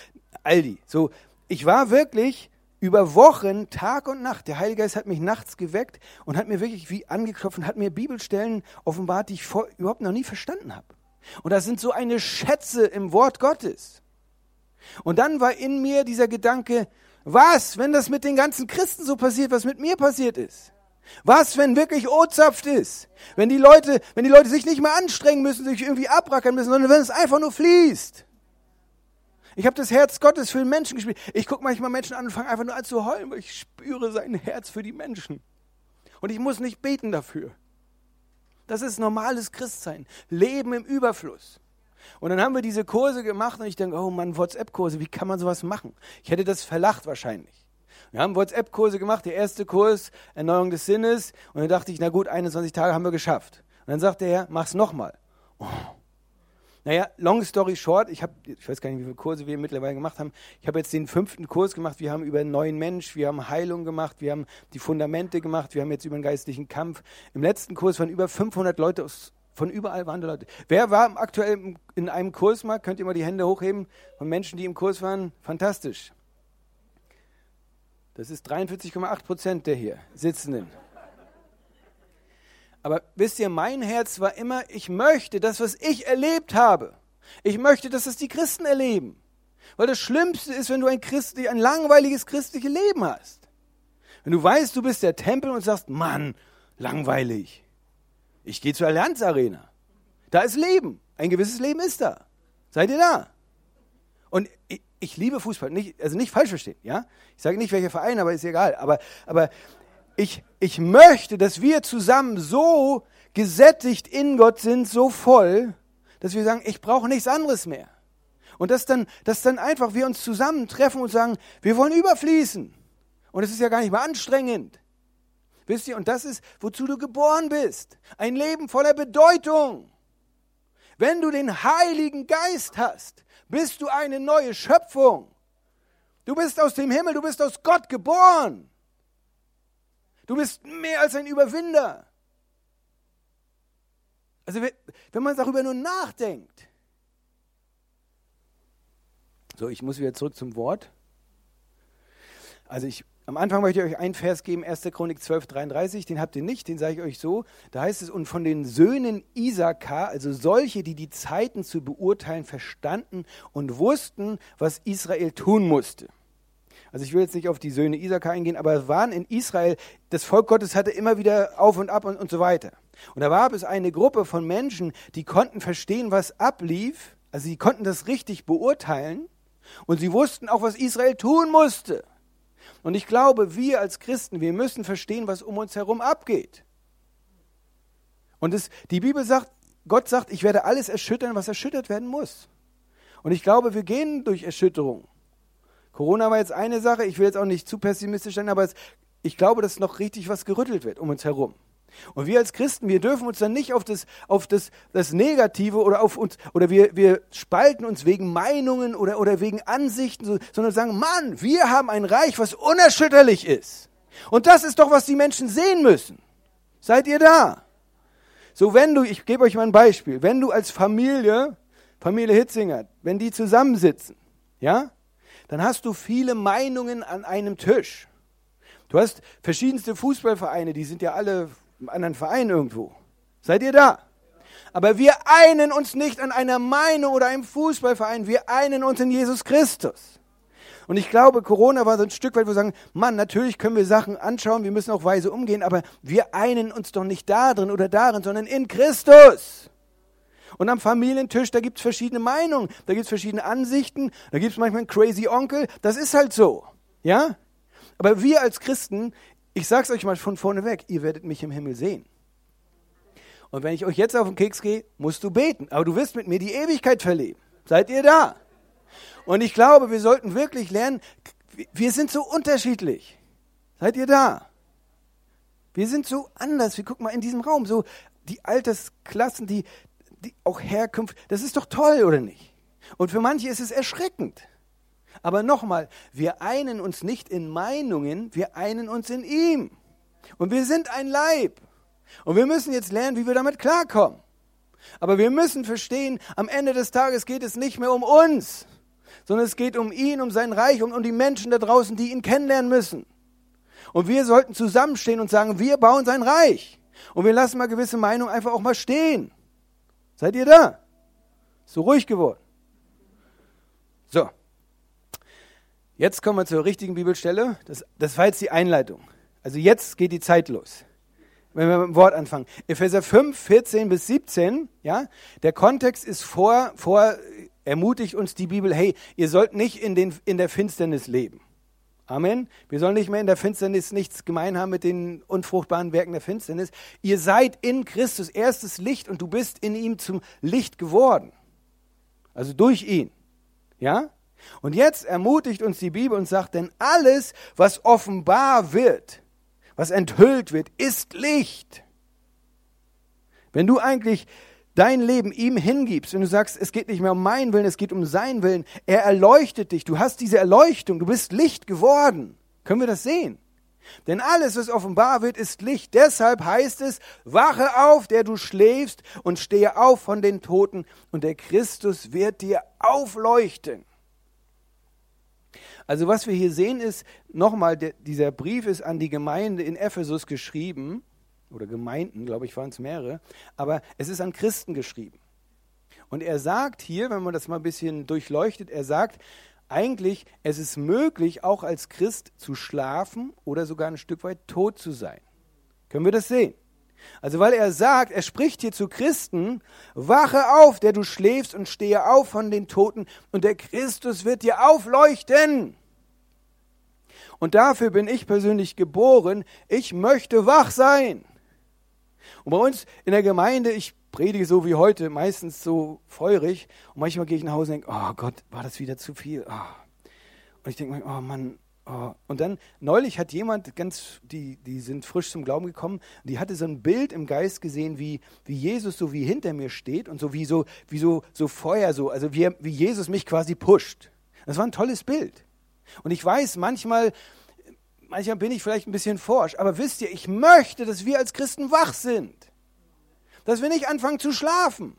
Aldi. So, ich war wirklich über Wochen, Tag und Nacht. Der Heilige Geist hat mich nachts geweckt und hat mir wirklich wie angeklopft und hat mir Bibelstellen offenbart, die ich vor, überhaupt noch nie verstanden habe. Und das sind so eine Schätze im Wort Gottes. Und dann war in mir dieser Gedanke, was, wenn das mit den ganzen Christen so passiert, was mit mir passiert ist? Was, wenn wirklich Ozapft ist? Wenn die Leute, wenn die Leute sich nicht mehr anstrengen müssen, sich irgendwie abrackern müssen, sondern wenn es einfach nur fließt. Ich habe das Herz Gottes für den Menschen gespielt. Ich gucke manchmal Menschen an und fange einfach nur an zu heulen, weil ich spüre sein Herz für die Menschen. Und ich muss nicht beten dafür. Das ist normales Christsein. Leben im Überfluss. Und dann haben wir diese Kurse gemacht und ich denke, oh Mann, WhatsApp-Kurse, wie kann man sowas machen? Ich hätte das verlacht wahrscheinlich. Wir haben WhatsApp-Kurse gemacht, der erste Kurs, Erneuerung des Sinnes. Und dann dachte ich, na gut, 21 Tage haben wir geschafft. Und dann sagte er, mach's nochmal. Oh. Naja, long story short, ich habe, ich weiß gar nicht, wie viele Kurse wir mittlerweile gemacht haben. Ich habe jetzt den fünften Kurs gemacht. Wir haben über einen neuen Mensch, wir haben Heilung gemacht, wir haben die Fundamente gemacht, wir haben jetzt über einen geistlichen Kampf. Im letzten Kurs waren über 500 Leute aus, von überall waren da Leute. Wer war aktuell in einem Kurs mal? Könnt ihr mal die Hände hochheben von Menschen, die im Kurs waren? Fantastisch. Das ist 43,8 Prozent der hier Sitzenden. Aber wisst ihr, mein Herz war immer, ich möchte das, was ich erlebt habe. Ich möchte, dass es die Christen erleben. Weil das Schlimmste ist, wenn du ein, Christi, ein langweiliges christliches Leben hast. Wenn du weißt, du bist der Tempel und sagst, Mann, langweilig. Ich gehe zur Allianz Arena. Da ist Leben. Ein gewisses Leben ist da. Seid ihr da? Und ich, liebe Fußball, nicht, also nicht falsch verstehen, ja? Ich sage nicht welcher Verein, aber ist egal. Aber, aber ich, ich möchte, dass wir zusammen so gesättigt in Gott sind, so voll, dass wir sagen, ich brauche nichts anderes mehr. Und dass dann, dass dann einfach wir uns zusammentreffen und sagen, wir wollen überfließen. Und es ist ja gar nicht mal anstrengend. Wisst ihr, und das ist, wozu du geboren bist. Ein Leben voller Bedeutung. Wenn du den Heiligen Geist hast, bist du eine neue Schöpfung. Du bist aus dem Himmel, du bist aus Gott geboren. Du bist mehr als ein Überwinder. Also wenn man darüber nur nachdenkt. So, ich muss wieder zurück zum Wort. Also ich am Anfang möchte ich euch einen Vers geben, 1. Chronik 12, 33, den habt ihr nicht, den sage ich euch so. Da heißt es, und von den Söhnen Isakar, also solche, die die Zeiten zu beurteilen verstanden und wussten, was Israel tun musste. Also ich will jetzt nicht auf die Söhne Isakar eingehen, aber es waren in Israel, das Volk Gottes hatte immer wieder auf und ab und, und so weiter. Und da gab es eine Gruppe von Menschen, die konnten verstehen, was ablief, also sie konnten das richtig beurteilen und sie wussten auch, was Israel tun musste. Und ich glaube, wir als Christen, wir müssen verstehen, was um uns herum abgeht. Und es, die Bibel sagt, Gott sagt, ich werde alles erschüttern, was erschüttert werden muss. Und ich glaube, wir gehen durch Erschütterung. Corona war jetzt eine Sache, ich will jetzt auch nicht zu pessimistisch sein, aber es, ich glaube, dass noch richtig was gerüttelt wird um uns herum. Und wir als Christen, wir dürfen uns dann nicht auf das, auf das, das Negative oder auf uns, oder wir, wir spalten uns wegen Meinungen oder, oder wegen Ansichten, sondern sagen, Mann, wir haben ein Reich, was unerschütterlich ist. Und das ist doch, was die Menschen sehen müssen. Seid ihr da? So, wenn du, ich gebe euch mal ein Beispiel, wenn du als Familie, Familie Hitzinger, wenn die zusammensitzen, ja, dann hast du viele Meinungen an einem Tisch. Du hast verschiedenste Fußballvereine, die sind ja alle im anderen Verein irgendwo. Seid ihr da? Aber wir einen uns nicht an einer Meinung oder einem Fußballverein, wir einen uns in Jesus Christus. Und ich glaube, Corona war so ein Stück weit, wo wir sagen, Mann, natürlich können wir Sachen anschauen, wir müssen auch weise umgehen, aber wir einen uns doch nicht da drin oder darin, sondern in Christus. Und am Familientisch, da gibt es verschiedene Meinungen, da gibt es verschiedene Ansichten, da gibt es manchmal einen crazy Onkel, das ist halt so. Ja? Aber wir als Christen, ich sag's euch mal von vorne weg, ihr werdet mich im Himmel sehen. Und wenn ich euch jetzt auf den Keks gehe, musst du beten. Aber du wirst mit mir die Ewigkeit verleben. Seid ihr da? Und ich glaube, wir sollten wirklich lernen, wir sind so unterschiedlich. Seid ihr da? Wir sind so anders. Wir gucken mal in diesem Raum, so die Altersklassen, die, die auch Herkunft, das ist doch toll, oder nicht? Und für manche ist es erschreckend. Aber nochmal, wir einen uns nicht in Meinungen, wir einen uns in ihm. Und wir sind ein Leib. Und wir müssen jetzt lernen, wie wir damit klarkommen. Aber wir müssen verstehen, am Ende des Tages geht es nicht mehr um uns, sondern es geht um ihn, um sein Reich und um die Menschen da draußen, die ihn kennenlernen müssen. Und wir sollten zusammenstehen und sagen, wir bauen sein Reich. Und wir lassen mal gewisse Meinungen einfach auch mal stehen. Seid ihr da? So ruhig geworden. So. Jetzt kommen wir zur richtigen Bibelstelle. Das, das war jetzt die Einleitung. Also jetzt geht die Zeit los. Wenn wir mit dem Wort anfangen. Epheser 5, 14 bis 17, ja, der Kontext ist vor, vor, ermutigt uns die Bibel, hey, ihr sollt nicht in, den, in der Finsternis leben. Amen. Wir sollen nicht mehr in der Finsternis nichts gemein haben mit den unfruchtbaren Werken der Finsternis. Ihr seid in Christus erstes Licht und du bist in ihm zum Licht geworden. Also durch ihn. Ja? Und jetzt ermutigt uns die Bibel und sagt, denn alles, was offenbar wird, was enthüllt wird, ist Licht. Wenn du eigentlich dein Leben ihm hingibst, wenn du sagst, es geht nicht mehr um meinen Willen, es geht um seinen Willen, er erleuchtet dich, du hast diese Erleuchtung, du bist Licht geworden. Können wir das sehen? Denn alles, was offenbar wird, ist Licht. Deshalb heißt es, wache auf, der du schläfst, und stehe auf von den Toten, und der Christus wird dir aufleuchten. Also was wir hier sehen ist, nochmal, dieser Brief ist an die Gemeinde in Ephesus geschrieben, oder Gemeinden, glaube ich, waren es mehrere, aber es ist an Christen geschrieben. Und er sagt hier, wenn man das mal ein bisschen durchleuchtet, er sagt eigentlich, es ist möglich, auch als Christ zu schlafen oder sogar ein Stück weit tot zu sein. Können wir das sehen? Also weil er sagt, er spricht hier zu Christen, wache auf, der du schläfst und stehe auf von den Toten und der Christus wird dir aufleuchten. Und dafür bin ich persönlich geboren. Ich möchte wach sein. Und bei uns in der Gemeinde, ich predige so wie heute, meistens so feurig. Und manchmal gehe ich nach Hause und denke, oh Gott, war das wieder zu viel. Oh. Und ich denke oh Mann, Oh, und dann neulich hat jemand ganz, die, die sind frisch zum Glauben gekommen, die hatte so ein Bild im Geist gesehen, wie, wie Jesus so wie hinter mir steht und so wie so, wie so, so Feuer, so, also wie, wie Jesus mich quasi pusht. Das war ein tolles Bild. Und ich weiß, manchmal, manchmal bin ich vielleicht ein bisschen forsch, aber wisst ihr, ich möchte, dass wir als Christen wach sind. Dass wir nicht anfangen zu schlafen.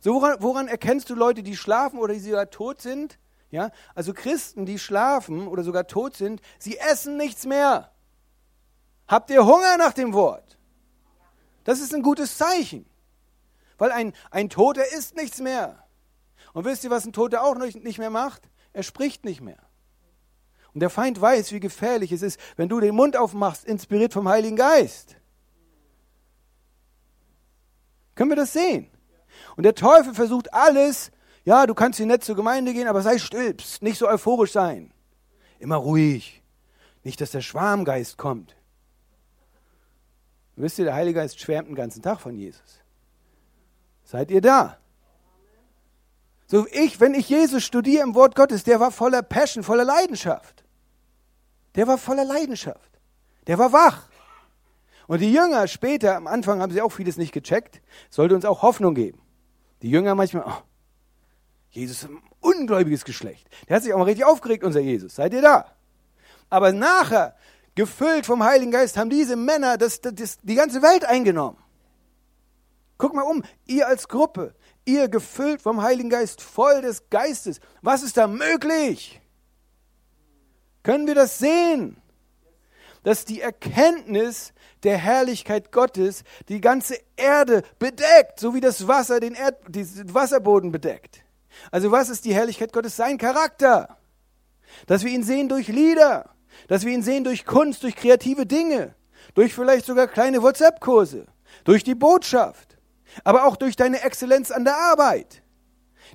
So, woran, woran erkennst du Leute, die schlafen oder die sogar tot sind? Ja, also Christen, die schlafen oder sogar tot sind, sie essen nichts mehr. Habt ihr Hunger nach dem Wort? Das ist ein gutes Zeichen. Weil ein, ein Toter isst nichts mehr. Und wisst ihr, was ein Toter auch nicht mehr macht? Er spricht nicht mehr. Und der Feind weiß, wie gefährlich es ist, wenn du den Mund aufmachst, inspiriert vom Heiligen Geist. Können wir das sehen? Und der Teufel versucht alles, ja, du kannst hier nett zur Gemeinde gehen, aber sei still, nicht so euphorisch sein. Immer ruhig. Nicht, dass der Schwarmgeist kommt. Wisst ihr, der Heilige Geist schwärmt den ganzen Tag von Jesus. Seid ihr da? So ich, wenn ich Jesus studiere im Wort Gottes, der war voller Passion, voller Leidenschaft. Der war voller Leidenschaft. Der war wach. Und die Jünger später, am Anfang haben sie auch vieles nicht gecheckt, sollte uns auch Hoffnung geben. Die Jünger manchmal, oh, Jesus ist ein ungläubiges Geschlecht. Der hat sich auch mal richtig aufgeregt, unser Jesus. Seid ihr da? Aber nachher, gefüllt vom Heiligen Geist, haben diese Männer das, das, das, die ganze Welt eingenommen. Guck mal um, ihr als Gruppe, ihr gefüllt vom Heiligen Geist, voll des Geistes. Was ist da möglich? Können wir das sehen? Dass die Erkenntnis der Herrlichkeit Gottes die ganze Erde bedeckt, so wie das Wasser den, Erd, den Wasserboden bedeckt. Also was ist die Herrlichkeit Gottes? Sein Charakter. Dass wir ihn sehen durch Lieder, dass wir ihn sehen durch Kunst, durch kreative Dinge, durch vielleicht sogar kleine WhatsApp-Kurse, durch die Botschaft, aber auch durch deine Exzellenz an der Arbeit.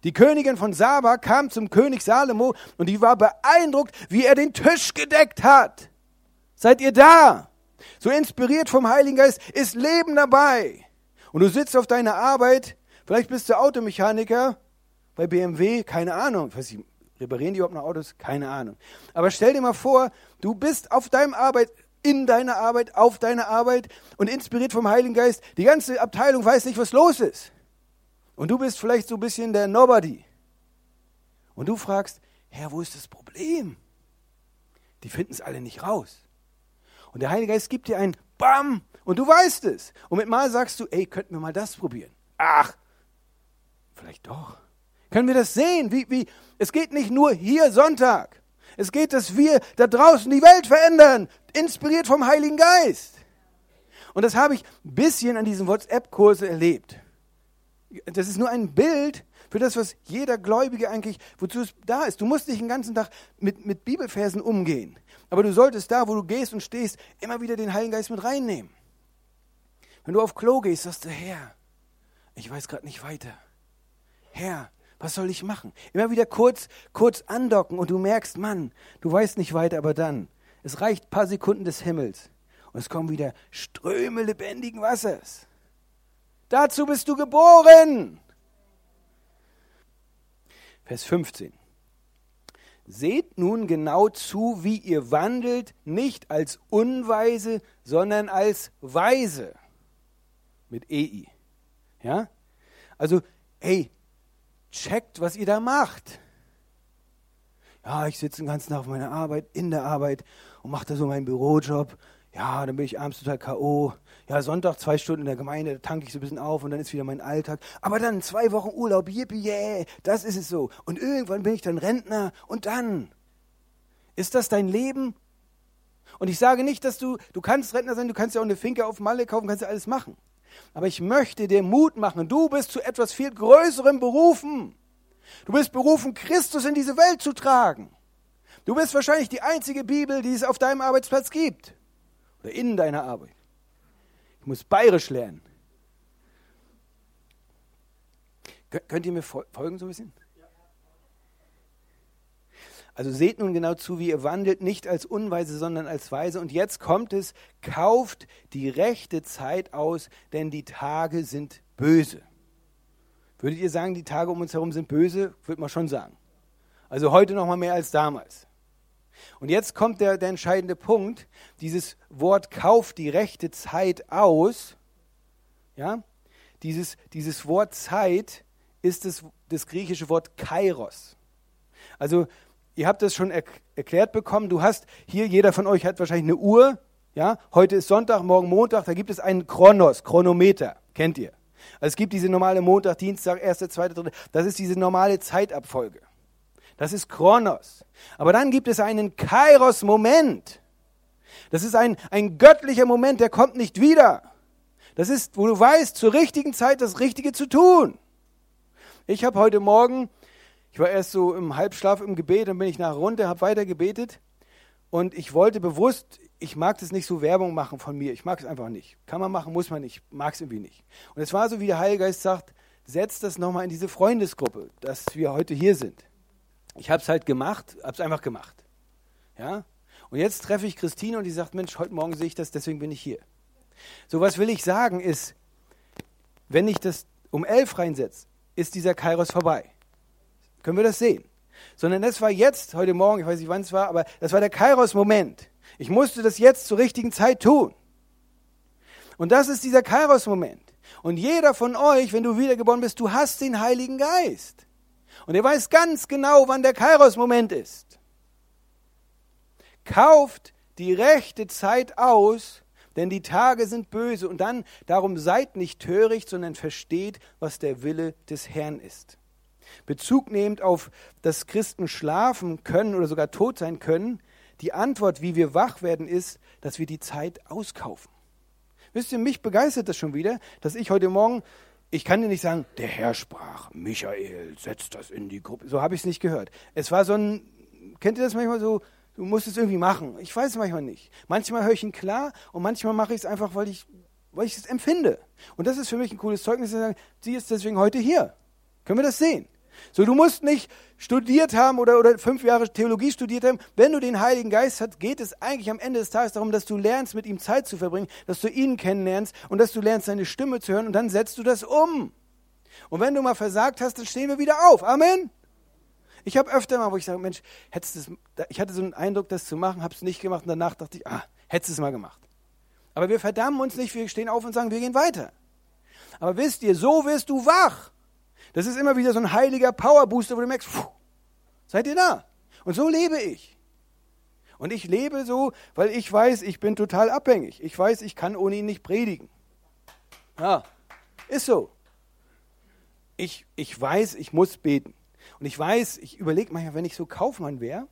Die Königin von Saba kam zum König Salomo und die war beeindruckt, wie er den Tisch gedeckt hat. Seid ihr da? So inspiriert vom Heiligen Geist ist Leben dabei. Und du sitzt auf deiner Arbeit, vielleicht bist du Automechaniker bei BMW, keine Ahnung, ich weiß nicht, reparieren die überhaupt noch Autos? Keine Ahnung. Aber stell dir mal vor, du bist auf deinem Arbeit, in deiner Arbeit, auf deiner Arbeit und inspiriert vom Heiligen Geist. Die ganze Abteilung weiß nicht, was los ist. Und du bist vielleicht so ein bisschen der Nobody. Und du fragst, Herr, wo ist das Problem? Die finden es alle nicht raus. Und der Heilige Geist gibt dir ein Bam und du weißt es. Und mit Mal sagst du, ey, könnten wir mal das probieren? Ach, vielleicht doch. Können wir das sehen? Wie, wie, es geht nicht nur hier Sonntag. Es geht, dass wir da draußen die Welt verändern, inspiriert vom Heiligen Geist. Und das habe ich ein bisschen an diesen WhatsApp-Kurse erlebt. Das ist nur ein Bild für das, was jeder Gläubige eigentlich, wozu es da ist. Du musst nicht den ganzen Tag mit, mit Bibelversen umgehen. Aber du solltest da, wo du gehst und stehst, immer wieder den Heiligen Geist mit reinnehmen. Wenn du auf Klo gehst, sagst du, Herr, ich weiß gerade nicht weiter. Herr, was soll ich machen? Immer wieder kurz, kurz andocken und du merkst, Mann, du weißt nicht weiter, aber dann, es reicht ein paar Sekunden des Himmels und es kommen wieder Ströme lebendigen Wassers. Dazu bist du geboren. Vers 15. Seht nun genau zu, wie ihr wandelt, nicht als Unweise, sondern als Weise. Mit EI. Ja? Also, hey, checkt, was ihr da macht. Ja, ich sitze den ganzen Tag auf meiner Arbeit, in der Arbeit und mache da so meinen Bürojob. Ja, dann bin ich abends total K.O. Ja, Sonntag zwei Stunden in der Gemeinde, da tanke ich so ein bisschen auf und dann ist wieder mein Alltag. Aber dann zwei Wochen Urlaub, yippie, yeah, das ist es so. Und irgendwann bin ich dann Rentner und dann. Ist das dein Leben? Und ich sage nicht, dass du, du kannst Rentner sein, du kannst ja auch eine Finke auf Malle kaufen, kannst ja alles machen. Aber ich möchte dir Mut machen. Du bist zu etwas viel Größerem berufen. Du bist berufen, Christus in diese Welt zu tragen. Du bist wahrscheinlich die einzige Bibel, die es auf deinem Arbeitsplatz gibt. Oder in deiner Arbeit. Ich muss bayerisch lernen. Könnt ihr mir folgen so ein bisschen? Also seht nun genau zu, wie ihr wandelt, nicht als Unweise, sondern als Weise. Und jetzt kommt es, kauft die rechte Zeit aus, denn die Tage sind böse. Würdet ihr sagen, die Tage um uns herum sind böse? Würde man schon sagen. Also heute noch mal mehr als damals. Und jetzt kommt der, der entscheidende Punkt. Dieses Wort kauft die rechte Zeit aus. Ja? Dieses, dieses Wort Zeit ist das, das griechische Wort Kairos. Also ihr habt das schon er erklärt bekommen. Du hast hier, jeder von euch hat wahrscheinlich eine Uhr. Ja, heute ist Sonntag, morgen Montag. Da gibt es einen Chronos, Chronometer. Kennt ihr? Also es gibt diese normale Montag, Dienstag, erste, zweite, dritte. Das ist diese normale Zeitabfolge. Das ist Kronos. Aber dann gibt es einen Kairos-Moment. Das ist ein, ein göttlicher Moment, der kommt nicht wieder. Das ist, wo du weißt, zur richtigen Zeit das Richtige zu tun. Ich habe heute Morgen, ich war erst so im Halbschlaf im Gebet, dann bin ich nach runter, habe weiter gebetet und ich wollte bewusst, ich mag das nicht so Werbung machen von mir, ich mag es einfach nicht. Kann man machen, muss man nicht, mag es irgendwie nicht. Und es war so, wie der Heilige Geist sagt, setz das nochmal in diese Freundesgruppe, dass wir heute hier sind. Ich habe es halt gemacht, habe es einfach gemacht. Ja? Und jetzt treffe ich Christine und die sagt, Mensch, heute Morgen sehe ich das, deswegen bin ich hier. So, was will ich sagen ist, wenn ich das um elf reinsetze, ist dieser Kairos vorbei. Können wir das sehen? Sondern das war jetzt, heute Morgen, ich weiß nicht wann es war, aber das war der Kairos-Moment. Ich musste das jetzt zur richtigen Zeit tun. Und das ist dieser Kairos-Moment. Und jeder von euch, wenn du wiedergeboren bist, du hast den Heiligen Geist. Und er weiß ganz genau, wann der Kairos-Moment ist. Kauft die rechte Zeit aus, denn die Tage sind böse. Und dann, darum seid nicht töricht, sondern versteht, was der Wille des Herrn ist. Bezug nehmend auf, dass Christen schlafen können oder sogar tot sein können, die Antwort, wie wir wach werden, ist, dass wir die Zeit auskaufen. Wisst ihr, mich begeistert das schon wieder, dass ich heute Morgen, ich kann dir nicht sagen, der Herr sprach, Michael, setzt das in die Gruppe. So habe ich es nicht gehört. Es war so ein, kennt ihr das manchmal so, Du musst es irgendwie machen. Ich weiß es manchmal nicht. Manchmal höre ich ihn klar und manchmal mache ich es einfach, weil ich, weil ich es empfinde. Und das ist für mich ein cooles Zeugnis, zu sagen, sie ist deswegen heute hier. Können wir das sehen? So, du musst nicht studiert haben oder, oder fünf Jahre Theologie studiert haben. Wenn du den Heiligen Geist hast, geht es eigentlich am Ende des Tages darum, dass du lernst, mit ihm Zeit zu verbringen, dass du ihn kennenlernst und dass du lernst, seine Stimme zu hören und dann setzt du das um. Und wenn du mal versagt hast, dann stehen wir wieder auf. Amen. Ich habe öfter mal, wo ich sage, Mensch, hättest das, ich hatte so einen Eindruck, das zu machen, habe es nicht gemacht und danach dachte ich, ah, hättest du es mal gemacht. Aber wir verdammen uns nicht, wir stehen auf und sagen, wir gehen weiter. Aber wisst ihr, so wirst du wach. Das ist immer wieder so ein heiliger Powerbooster, wo du merkst, pfuh, seid ihr da? Und so lebe ich. Und ich lebe so, weil ich weiß, ich bin total abhängig. Ich weiß, ich kann ohne ihn nicht predigen. Ja, ist so. Ich, ich weiß, ich muss beten. Und ich weiß, ich überlege manchmal, wenn ich so Kaufmann wäre,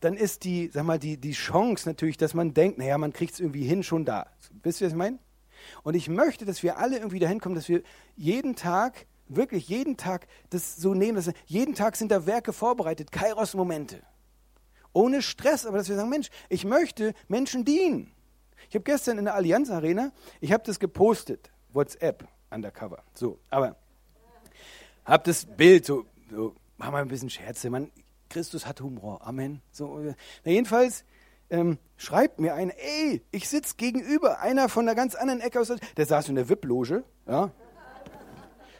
dann ist die, sag mal, die, die Chance natürlich, dass man denkt, naja, man kriegt es irgendwie hin, schon da. Wisst ihr, was ich meine? Und ich möchte, dass wir alle irgendwie dahin kommen, dass wir jeden Tag, wirklich jeden Tag das so nehmen, dass jeden Tag sind da Werke vorbereitet, Kairos-Momente. Ohne Stress, aber dass wir sagen, Mensch, ich möchte Menschen dienen. Ich habe gestern in der Allianz Arena, ich habe das gepostet, WhatsApp undercover. So, aber habe das Bild so so, machen wir ein bisschen Scherze. Man, Christus hat Humor. Amen. So, na jedenfalls ähm, schreibt mir ein, ey, ich sitze gegenüber, einer von einer ganz anderen Ecke aus, der saß in der VIP-Loge, ja.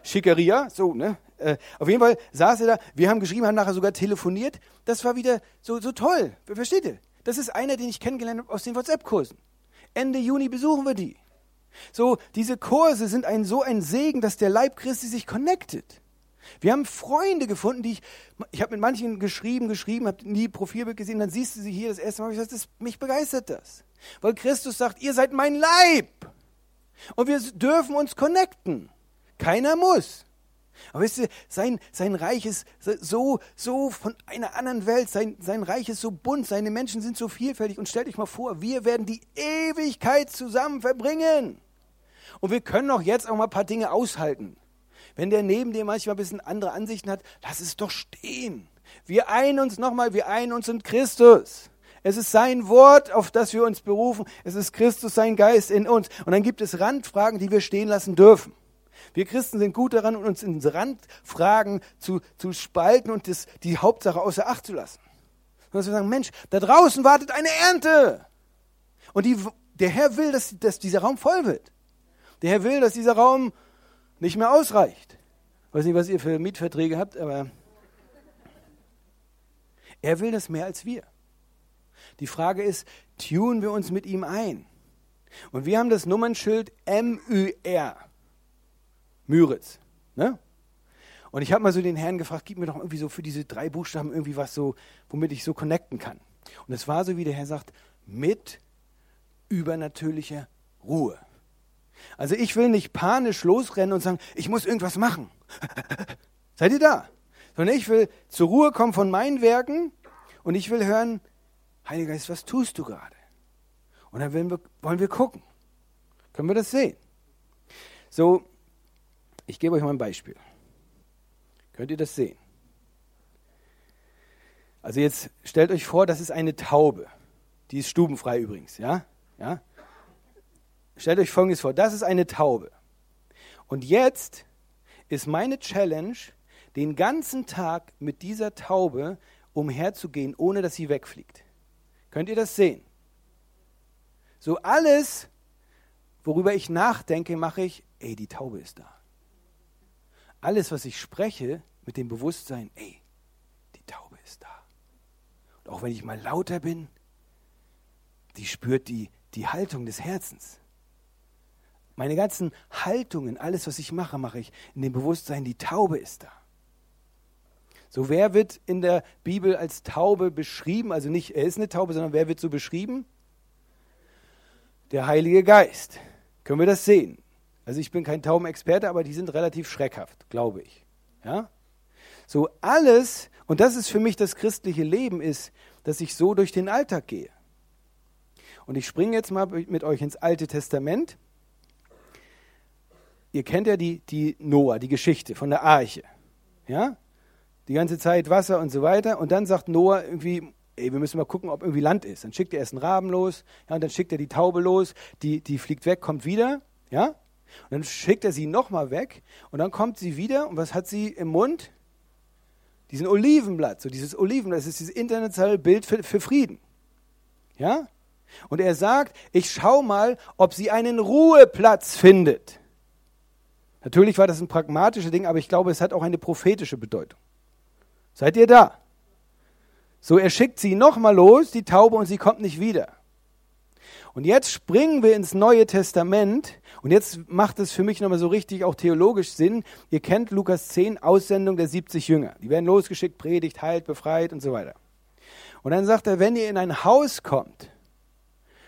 Schickeria, so, ne? Äh, auf jeden Fall saß er da, wir haben geschrieben, haben nachher sogar telefoniert. Das war wieder so, so toll. Versteht ihr? Das ist einer, den ich kennengelernt habe aus den WhatsApp-Kursen. Ende Juni besuchen wir die. So, diese Kurse sind ein, so ein Segen, dass der Leib Christi sich connectet. Wir haben Freunde gefunden, die ich, ich habe mit manchen geschrieben, geschrieben, habe nie Profilbild gesehen, dann siehst du sie hier das erste Mal, ich gesagt, das, mich begeistert das. Weil Christus sagt, ihr seid mein Leib. Und wir dürfen uns connecten. Keiner muss. Aber wisst ihr, sein, sein Reich ist so, so von einer anderen Welt, sein, sein Reich ist so bunt, seine Menschen sind so vielfältig. Und stellt euch mal vor, wir werden die Ewigkeit zusammen verbringen. Und wir können auch jetzt auch mal ein paar Dinge aushalten. Wenn der neben dir manchmal ein bisschen andere Ansichten hat, lass es doch stehen. Wir einen uns nochmal, wir einen uns in Christus. Es ist sein Wort, auf das wir uns berufen. Es ist Christus, sein Geist in uns. Und dann gibt es Randfragen, die wir stehen lassen dürfen. Wir Christen sind gut daran, uns in Randfragen zu, zu spalten und das, die Hauptsache außer Acht zu lassen. Sondern wir sagen, Mensch, da draußen wartet eine Ernte. Und die, der Herr will, dass, dass dieser Raum voll wird. Der Herr will, dass dieser Raum nicht mehr ausreicht. Ich weiß nicht, was ihr für Mietverträge habt, aber er will das mehr als wir. Die Frage ist, tun wir uns mit ihm ein? Und wir haben das Nummernschild M-Ü-R. Müritz. Ne? Und ich habe mal so den Herrn gefragt, gib mir doch irgendwie so für diese drei Buchstaben irgendwie was so, womit ich so connecten kann. Und es war so, wie der Herr sagt, mit übernatürlicher Ruhe. Also ich will nicht panisch losrennen und sagen, ich muss irgendwas machen. [laughs] Seid ihr da? sondern ich will zur Ruhe kommen von meinen Werken und ich will hören, Heiliger Geist, was tust du gerade? Und dann wir, wollen wir gucken. Können wir das sehen? So, ich gebe euch mal ein Beispiel. Könnt ihr das sehen? Also jetzt stellt euch vor, das ist eine Taube. Die ist stubenfrei übrigens, ja? Ja? Stellt euch folgendes vor, das ist eine Taube. Und jetzt ist meine Challenge, den ganzen Tag mit dieser Taube umherzugehen, ohne dass sie wegfliegt. Könnt ihr das sehen? So alles, worüber ich nachdenke, mache ich, ey, die Taube ist da. Alles, was ich spreche, mit dem Bewusstsein, ey, die Taube ist da. Und auch wenn ich mal lauter bin, die spürt die, die Haltung des Herzens. Meine ganzen Haltungen, alles, was ich mache, mache ich in dem Bewusstsein, die Taube ist da. So, wer wird in der Bibel als Taube beschrieben? Also nicht, er ist eine Taube, sondern wer wird so beschrieben? Der Heilige Geist. Können wir das sehen? Also ich bin kein Taubenexperte, aber die sind relativ schreckhaft, glaube ich. Ja? So alles, und das ist für mich das christliche Leben, ist, dass ich so durch den Alltag gehe. Und ich springe jetzt mal mit euch ins Alte Testament. Ihr kennt ja die, die Noah, die Geschichte von der Arche. Ja? Die ganze Zeit Wasser und so weiter. Und dann sagt Noah irgendwie, ey, wir müssen mal gucken, ob irgendwie Land ist. Dann schickt er erst einen Raben los, ja, und dann schickt er die Taube los, die, die fliegt weg, kommt wieder, ja. Und dann schickt er sie nochmal weg und dann kommt sie wieder und was hat sie im Mund? Diesen Olivenblatt, so dieses Olivenblatt, das ist dieses internationale Bild für, für Frieden. Ja? Und er sagt, ich schau mal, ob sie einen Ruheplatz findet. Natürlich war das ein pragmatisches Ding, aber ich glaube, es hat auch eine prophetische Bedeutung. Seid ihr da? So, er schickt sie nochmal los, die Taube, und sie kommt nicht wieder. Und jetzt springen wir ins Neue Testament und jetzt macht es für mich nochmal so richtig auch theologisch Sinn. Ihr kennt Lukas 10, Aussendung der 70 Jünger. Die werden losgeschickt, predigt, heilt, befreit und so weiter. Und dann sagt er, wenn ihr in ein Haus kommt,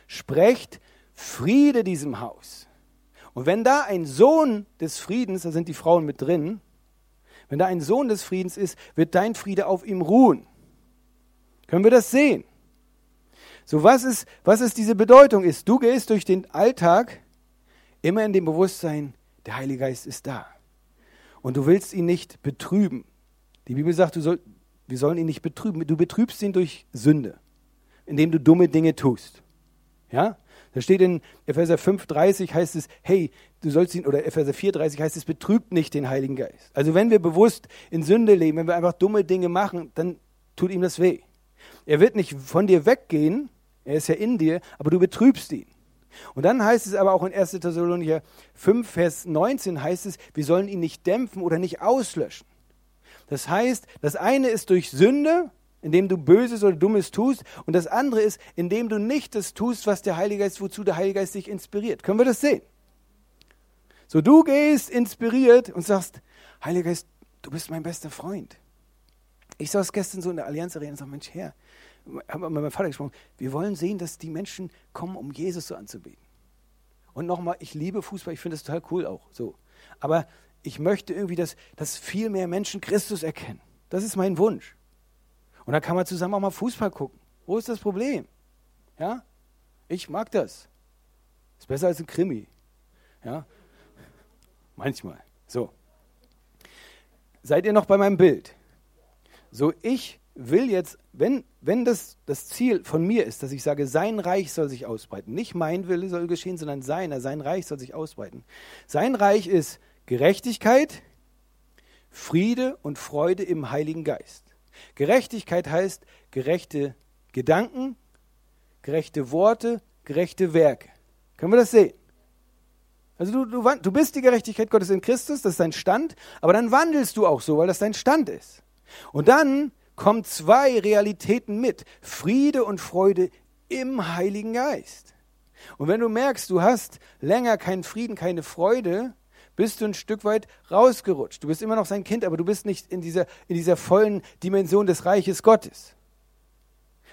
sprecht Friede diesem Haus. Und wenn da ein Sohn des Friedens, da sind die Frauen mit drin, wenn da ein Sohn des Friedens ist, wird dein Friede auf ihm ruhen. Können wir das sehen? So, was ist, was ist diese Bedeutung ist? Du gehst durch den Alltag immer in dem Bewusstsein, der Heilige Geist ist da. Und du willst ihn nicht betrüben. Die Bibel sagt, soll, wir sollen ihn nicht betrüben. Du betrübst ihn durch Sünde, indem du dumme Dinge tust. Ja? Da steht in Epheser 5,30 heißt es, hey, du sollst ihn, oder Epheser 4,30 heißt es, betrübt nicht den Heiligen Geist. Also wenn wir bewusst in Sünde leben, wenn wir einfach dumme Dinge machen, dann tut ihm das weh. Er wird nicht von dir weggehen, er ist ja in dir, aber du betrübst ihn. Und dann heißt es aber auch in 1. Thessalonicher 5, Vers 19 heißt es, wir sollen ihn nicht dämpfen oder nicht auslöschen. Das heißt, das eine ist durch Sünde, indem du Böses oder Dummes tust, und das andere ist, indem du nicht das tust, was der Heilige Geist, wozu der Heilige Geist dich inspiriert. Können wir das sehen? So, du gehst inspiriert und sagst, Heiliger Geist, du bist mein bester Freund. Ich saß gestern so in der Allianz Arena und sage, Mensch, Herr, habe mit meinem Vater gesprochen, wir wollen sehen, dass die Menschen kommen, um Jesus so anzubeten. Und nochmal, ich liebe Fußball, ich finde das total cool auch. So. Aber ich möchte irgendwie, dass, dass viel mehr Menschen Christus erkennen. Das ist mein Wunsch. Und dann kann man zusammen auch mal Fußball gucken. Wo ist das Problem? Ja? Ich mag das. Ist besser als ein Krimi. Ja? Manchmal. So. Seid ihr noch bei meinem Bild? So, ich will jetzt, wenn, wenn das das Ziel von mir ist, dass ich sage, sein Reich soll sich ausbreiten, nicht mein Wille soll geschehen, sondern seiner, sein Reich soll sich ausbreiten. Sein Reich ist Gerechtigkeit, Friede und Freude im Heiligen Geist. Gerechtigkeit heißt gerechte Gedanken, gerechte Worte, gerechte Werke. Können wir das sehen? Also du, du, du bist die Gerechtigkeit Gottes in Christus, das ist dein Stand, aber dann wandelst du auch so, weil das dein Stand ist. Und dann kommen zwei Realitäten mit. Friede und Freude im Heiligen Geist. Und wenn du merkst, du hast länger keinen Frieden, keine Freude, bist du ein Stück weit rausgerutscht. Du bist immer noch sein Kind, aber du bist nicht in dieser, in dieser vollen Dimension des Reiches Gottes.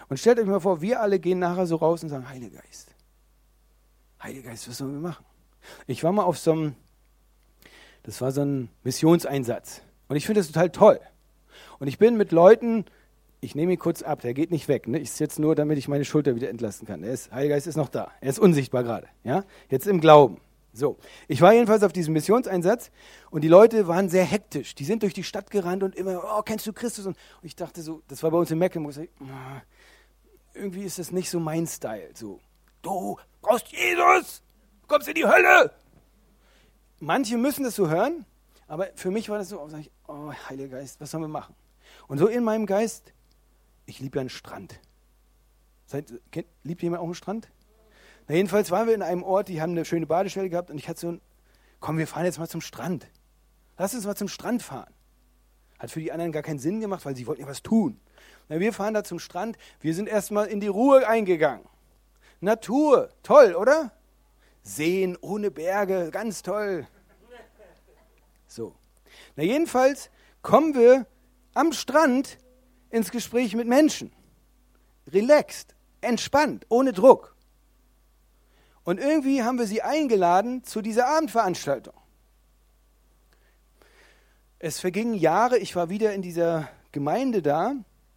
Und stellt euch mal vor, wir alle gehen nachher so raus und sagen, Heiliger Geist, Heiliger Geist, was sollen wir machen? Ich war mal auf so einem, das war so ein Missionseinsatz. Und ich finde das total toll. Und ich bin mit Leuten, ich nehme ihn kurz ab, der geht nicht weg. Ne? Ich sitze nur, damit ich meine Schulter wieder entlasten kann. Der ist, Heiliger Geist ist noch da. Er ist unsichtbar gerade. Ja? Jetzt im Glauben. So, ich war jedenfalls auf diesem Missionseinsatz und die Leute waren sehr hektisch. Die sind durch die Stadt gerannt und immer, oh, kennst du Christus? Und ich dachte so, das war bei uns in Mecklenburg, ich, oh, irgendwie ist das nicht so mein Style. So, du brauchst Jesus, du kommst in die Hölle. Manche müssen das so hören, aber für mich war das so, oh, ich, oh Heiliger Geist, was sollen wir machen? Und so in meinem Geist, ich liebe ja einen Strand. Seid, kennt, liebt jemand auch einen Strand? Na, jedenfalls waren wir in einem Ort, die haben eine schöne Badestelle gehabt und ich hatte so ein, komm, wir fahren jetzt mal zum Strand. Lass uns mal zum Strand fahren. Hat für die anderen gar keinen Sinn gemacht, weil sie wollten ja was tun. Na, wir fahren da zum Strand, wir sind erstmal in die Ruhe eingegangen. Natur, toll, oder? Seen ohne Berge, ganz toll. So. Na, jedenfalls kommen wir am Strand ins Gespräch mit Menschen. Relaxed, entspannt, ohne Druck. Und irgendwie haben wir sie eingeladen zu dieser Abendveranstaltung. Es vergingen Jahre, ich war wieder in dieser Gemeinde da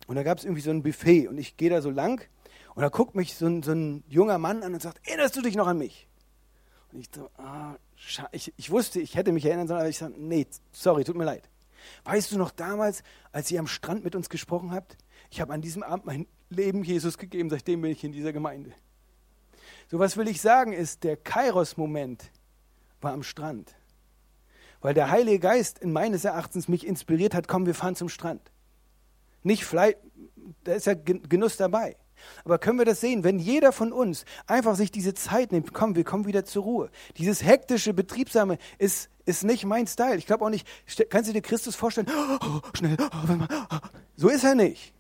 und da gab es irgendwie so ein Buffet und ich gehe da so lang und da guckt mich so ein, so ein, junger Mann an und sagt, erinnerst du dich noch an mich? Und ich so, ah, ich, ich wusste, ich hätte mich erinnern sollen, aber ich sage, nee, sorry, tut mir leid. Weißt du noch damals, als ihr am Strand mit uns gesprochen habt? Ich habe an diesem Abend mein Leben Jesus gegeben, seitdem bin ich in dieser Gemeinde. So was will ich sagen ist, der Kairos-Moment war am Strand. Weil der Heilige Geist in meines Erachtens mich inspiriert hat, komm, wir fahren zum Strand. Nicht vielleicht, da ist ja Genuss dabei. Aber können wir das sehen, wenn jeder von uns einfach sich diese Zeit nimmt, komm, wir kommen wieder zur Ruhe. Dieses hektische, betriebsame ist, ist nicht mein Style. Ich glaube auch nicht, kannst du dir Christus vorstellen, oh, [gasps] schnell, oh, so ist er nicht.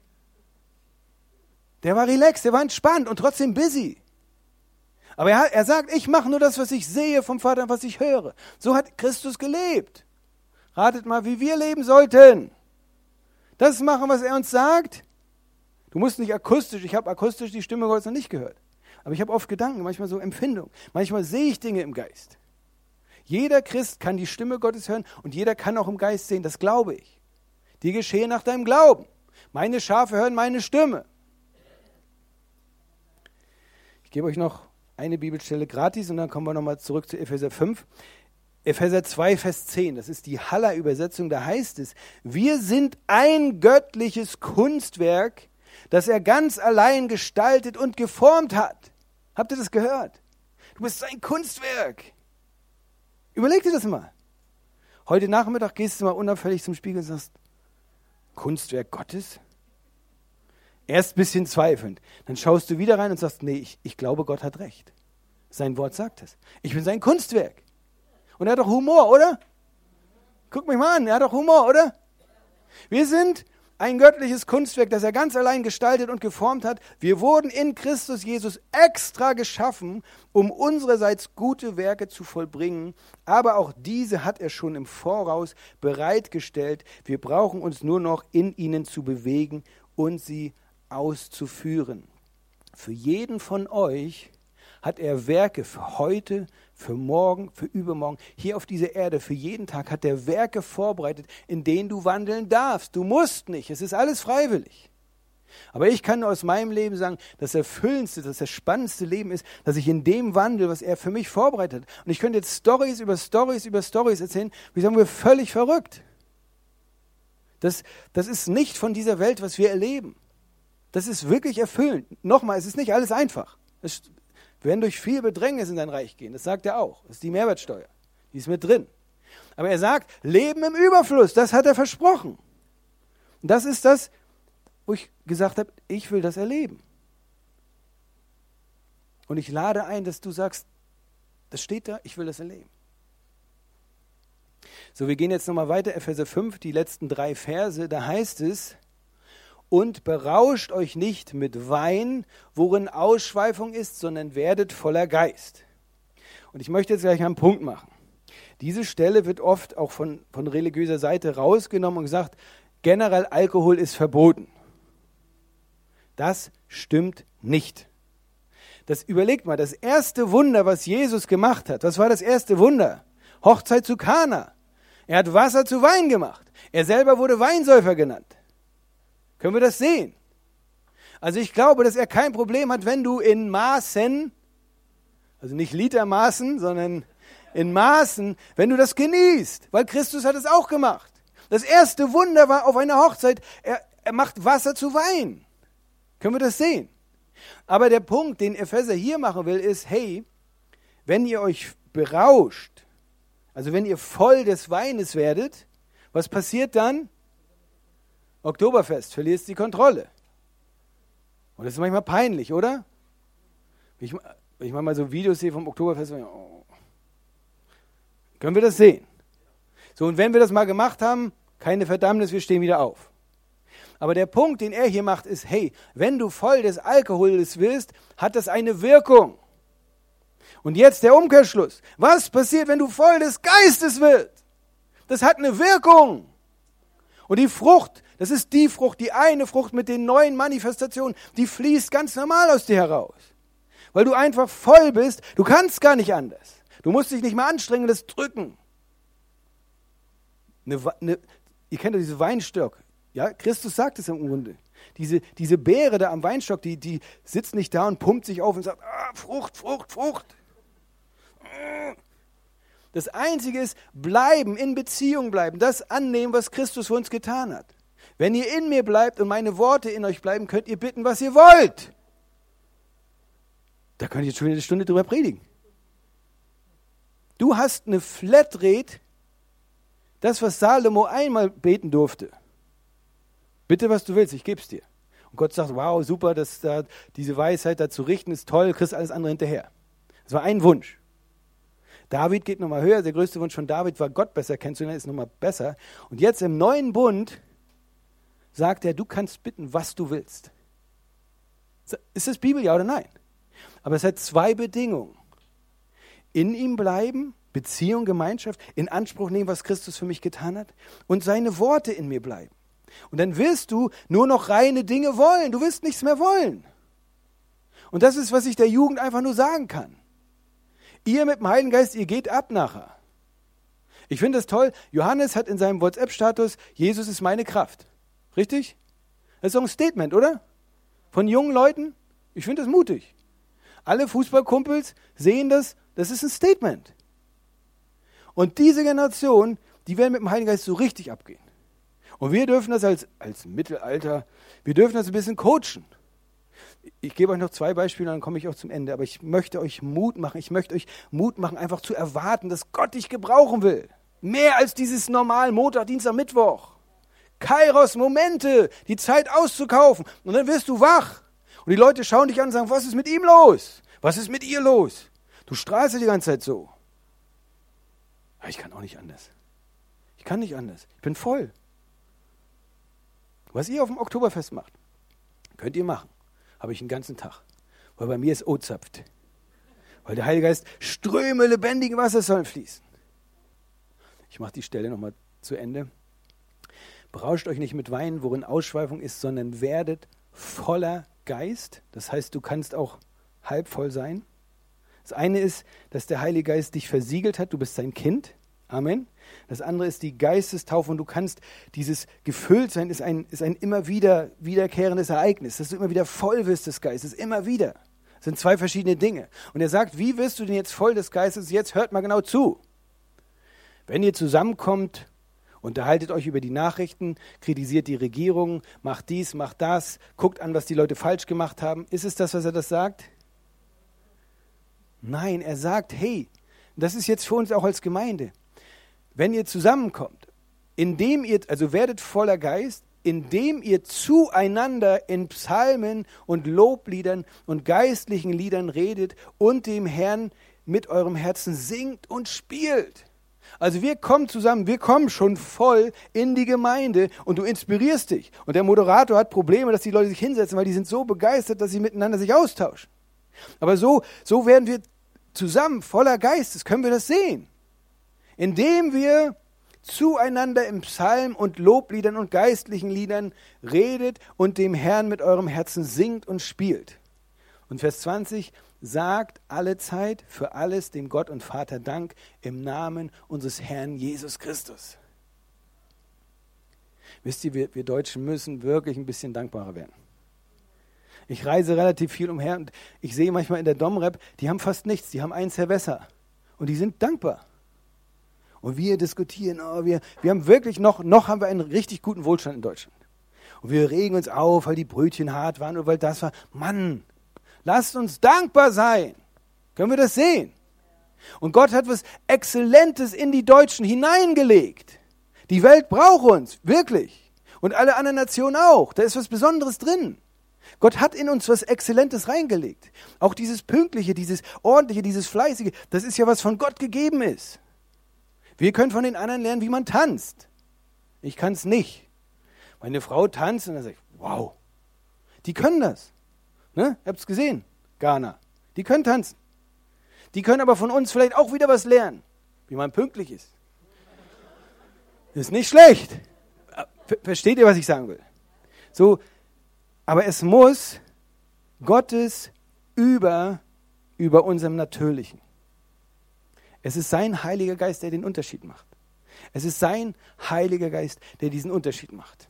Der war relaxed, der war entspannt und trotzdem busy. Aber er, er sagt, ich mache nur das, was ich sehe vom Vater und was ich höre. So hat Christus gelebt. Ratet mal, wie wir leben sollten. Das machen, was er uns sagt. Du musst nicht akustisch, ich habe akustisch die Stimme Gottes noch nicht gehört. Aber ich habe oft Gedanken, manchmal so Empfindung. Manchmal sehe ich Dinge im Geist. Jeder Christ kann die Stimme Gottes hören und jeder kann auch im Geist sehen, das glaube ich. Die geschehen nach deinem Glauben. Meine Schafe hören meine Stimme. Ich gebe euch noch eine Bibelstelle gratis und dann kommen wir nochmal zurück zu Epheser 5. Epheser 2, Vers 10, das ist die Haller-Übersetzung, da heißt es, wir sind ein göttliches Kunstwerk, das er ganz allein gestaltet und geformt hat. Habt ihr das gehört? Du bist ein Kunstwerk. Überleg dir das mal. Heute Nachmittag gehst du mal unauffällig zum Spiegel und sagst, Kunstwerk Gottes? Erst ein bisschen zweifelnd. Dann schaust du wieder rein und sagst, nee, ich, ich glaube, Gott hat recht. Sein Wort sagt es. Ich bin sein Kunstwerk. Und er hat doch Humor, oder? Guck mich mal an, er hat doch Humor, oder? Wir sind ein göttliches Kunstwerk, das er ganz allein gestaltet und geformt hat. Wir wurden in Christus Jesus extra geschaffen, um unsererseits gute Werke zu vollbringen. Aber auch diese hat er schon im Voraus bereitgestellt. Wir brauchen uns nur noch in ihnen zu bewegen und sie auszuführen. Für jeden von euch hat er Werke für heute, für morgen, für übermorgen. Hier auf dieser Erde, für jeden Tag hat er Werke vorbereitet, in denen du wandeln darfst. Du musst nicht, es ist alles freiwillig. Aber ich kann aus meinem Leben sagen, das erfüllendste, das, das spannendste Leben ist, dass ich in dem wandel, was er für mich vorbereitet hat. Und ich könnte jetzt Stories über Stories über Stories erzählen, wie sagen wir, völlig verrückt. Das, das ist nicht von dieser Welt, was wir erleben. Das ist wirklich erfüllend. Nochmal, es ist nicht alles einfach. Es, werden durch viel Bedrängnis in sein Reich gehen. Das sagt er auch. Das ist die Mehrwertsteuer. Die ist mit drin. Aber er sagt, Leben im Überfluss, das hat er versprochen. Und das ist das, wo ich gesagt habe, ich will das erleben. Und ich lade ein, dass du sagst, das steht da, ich will das erleben. So, wir gehen jetzt nochmal weiter, Epheser 5, die letzten drei Verse, da heißt es, und berauscht euch nicht mit Wein, worin Ausschweifung ist, sondern werdet voller Geist. Und ich möchte jetzt gleich einen Punkt machen. Diese Stelle wird oft auch von, von religiöser Seite rausgenommen und gesagt, generell Alkohol ist verboten. Das stimmt nicht. Das überlegt mal, das erste Wunder, was Jesus gemacht hat, was war das erste Wunder? Hochzeit zu Kana. Er hat Wasser zu Wein gemacht. Er selber wurde Weinsäufer genannt. Können wir das sehen? Also ich glaube, dass er kein Problem hat, wenn du in Maßen, also nicht Litermaßen, sondern in Maßen, wenn du das genießt, weil Christus hat es auch gemacht. Das erste Wunder war auf einer Hochzeit, er, er macht Wasser zu Wein. Können wir das sehen? Aber der Punkt, den Epheser hier machen will, ist, hey, wenn ihr euch berauscht, also wenn ihr voll des Weines werdet, was passiert dann? Oktoberfest, verlierst die Kontrolle. Und das ist manchmal peinlich, oder? Ich, ich manchmal so Videos sehe vom Oktoberfest, oh. können wir das sehen. So, und wenn wir das mal gemacht haben, keine Verdammnis, wir stehen wieder auf. Aber der Punkt, den er hier macht, ist, hey, wenn du voll des Alkohols wirst, hat das eine Wirkung. Und jetzt der Umkehrschluss. Was passiert, wenn du voll des Geistes wirst? Das hat eine Wirkung. Und die Frucht, das ist die Frucht, die eine Frucht mit den neuen Manifestationen, die fließt ganz normal aus dir heraus. Weil du einfach voll bist, du kannst gar nicht anders. Du musst dich nicht mehr anstrengen, das drücken. Eine, eine, ihr kennt ja diese Weinstock. Ja, Christus sagt es im Grunde. Diese, diese Beere da am Weinstock, die, die sitzt nicht da und pumpt sich auf und sagt, ah, Frucht, Frucht, Frucht. Das Einzige ist, bleiben, in Beziehung bleiben, das annehmen, was Christus für uns getan hat. Wenn ihr in mir bleibt und meine Worte in euch bleiben, könnt ihr bitten, was ihr wollt. Da könnt ihr jetzt schon wieder eine Stunde drüber predigen. Du hast eine Flatrate, das, was Salomo einmal beten durfte. Bitte, was du willst, ich gebe es dir. Und Gott sagt, wow, super, dass da diese Weisheit da zu richten ist toll, kriegst alles andere hinterher. Das war ein Wunsch. David geht nochmal höher. Der größte Wunsch von David war, Gott besser kennenzulernen, ist nochmal besser. Und jetzt im neuen Bund sagt er, du kannst bitten, was du willst. Ist das Bibel, ja oder nein? Aber es hat zwei Bedingungen. In ihm bleiben, Beziehung, Gemeinschaft, in Anspruch nehmen, was Christus für mich getan hat und seine Worte in mir bleiben. Und dann wirst du nur noch reine Dinge wollen. Du wirst nichts mehr wollen. Und das ist, was ich der Jugend einfach nur sagen kann. Ihr mit dem Heiligen Geist, ihr geht ab nachher. Ich finde das toll. Johannes hat in seinem WhatsApp-Status, Jesus ist meine Kraft. Richtig? Das ist doch ein Statement, oder? Von jungen Leuten. Ich finde das mutig. Alle Fußballkumpels sehen das, das ist ein Statement. Und diese Generation, die werden mit dem Heiligen Geist so richtig abgehen. Und wir dürfen das als, als Mittelalter, wir dürfen das ein bisschen coachen ich gebe euch noch zwei Beispiele, dann komme ich auch zum Ende. Aber ich möchte euch Mut machen. Ich möchte euch Mut machen, einfach zu erwarten, dass Gott dich gebrauchen will. Mehr als dieses normal Montag, Dienstag, Mittwoch. Kairos, Momente, die Zeit auszukaufen. Und dann wirst du wach. Und die Leute schauen dich an und sagen, was ist mit ihm los? Was ist mit ihr los? Du strahlst die ganze Zeit so. Ich kann auch nicht anders. Ich kann nicht anders. Ich bin voll. Was ihr auf dem Oktoberfest macht, könnt ihr machen habe ich einen ganzen Tag. Weil bei mir ist O-zapft. Weil der Heilige Geist, Ströme lebendigen Wassers sollen fließen. Ich mache die Stelle nochmal zu Ende. Berauscht euch nicht mit Wein, worin Ausschweifung ist, sondern werdet voller Geist. Das heißt, du kannst auch halb voll sein. Das eine ist, dass der Heilige Geist dich versiegelt hat, du bist sein Kind. Amen. Das andere ist die Geistestaufe und du kannst dieses Gefülltsein ist ein, ist ein immer wieder wiederkehrendes Ereignis, dass du immer wieder voll wirst des Geistes, immer wieder. Das sind zwei verschiedene Dinge. Und er sagt, wie wirst du denn jetzt voll des Geistes? Jetzt hört mal genau zu. Wenn ihr zusammenkommt, unterhaltet euch über die Nachrichten, kritisiert die Regierung, macht dies, macht das, guckt an, was die Leute falsch gemacht haben. Ist es das, was er das sagt? Nein, er sagt, hey, das ist jetzt für uns auch als Gemeinde wenn ihr zusammenkommt, indem ihr, also werdet voller Geist, indem ihr zueinander in Psalmen und Lobliedern und geistlichen Liedern redet und dem Herrn mit eurem Herzen singt und spielt. Also wir kommen zusammen, wir kommen schon voll in die Gemeinde und du inspirierst dich. Und der Moderator hat Probleme, dass die Leute sich hinsetzen, weil die sind so begeistert, dass sie miteinander sich austauschen. Aber so, so werden wir zusammen voller Geistes, können wir das sehen indem wir zueinander im Psalm und Lobliedern und geistlichen Liedern redet und dem Herrn mit eurem Herzen singt und spielt. Und Vers 20, sagt alle Zeit für alles dem Gott und Vater Dank im Namen unseres Herrn Jesus Christus. Wisst ihr, wir, wir Deutschen müssen wirklich ein bisschen dankbarer werden. Ich reise relativ viel umher und ich sehe manchmal in der Domrep, die haben fast nichts, die haben ein Cerveza und die sind dankbar. Und wir diskutieren, oh, wir, wir haben wirklich noch, noch haben wir einen richtig guten Wohlstand in Deutschland. Und wir regen uns auf, weil die Brötchen hart waren und weil das war. Mann, lasst uns dankbar sein. Können wir das sehen? Und Gott hat was Exzellentes in die Deutschen hineingelegt. Die Welt braucht uns, wirklich. Und alle anderen Nationen auch. Da ist was Besonderes drin. Gott hat in uns was Exzellentes reingelegt. Auch dieses Pünktliche, dieses Ordentliche, dieses Fleißige, das ist ja was von Gott gegeben ist. Wir können von den anderen lernen, wie man tanzt. Ich kann es nicht. Meine Frau tanzt und dann sage ich, wow, die können das. Ne? Ihr habt es gesehen, Ghana. Die können tanzen. Die können aber von uns vielleicht auch wieder was lernen, wie man pünktlich ist. Ist nicht schlecht. Versteht ihr, was ich sagen will? So, aber es muss Gottes über, über unserem Natürlichen. Es ist sein Heiliger Geist, der den Unterschied macht. Es ist sein Heiliger Geist, der diesen Unterschied macht.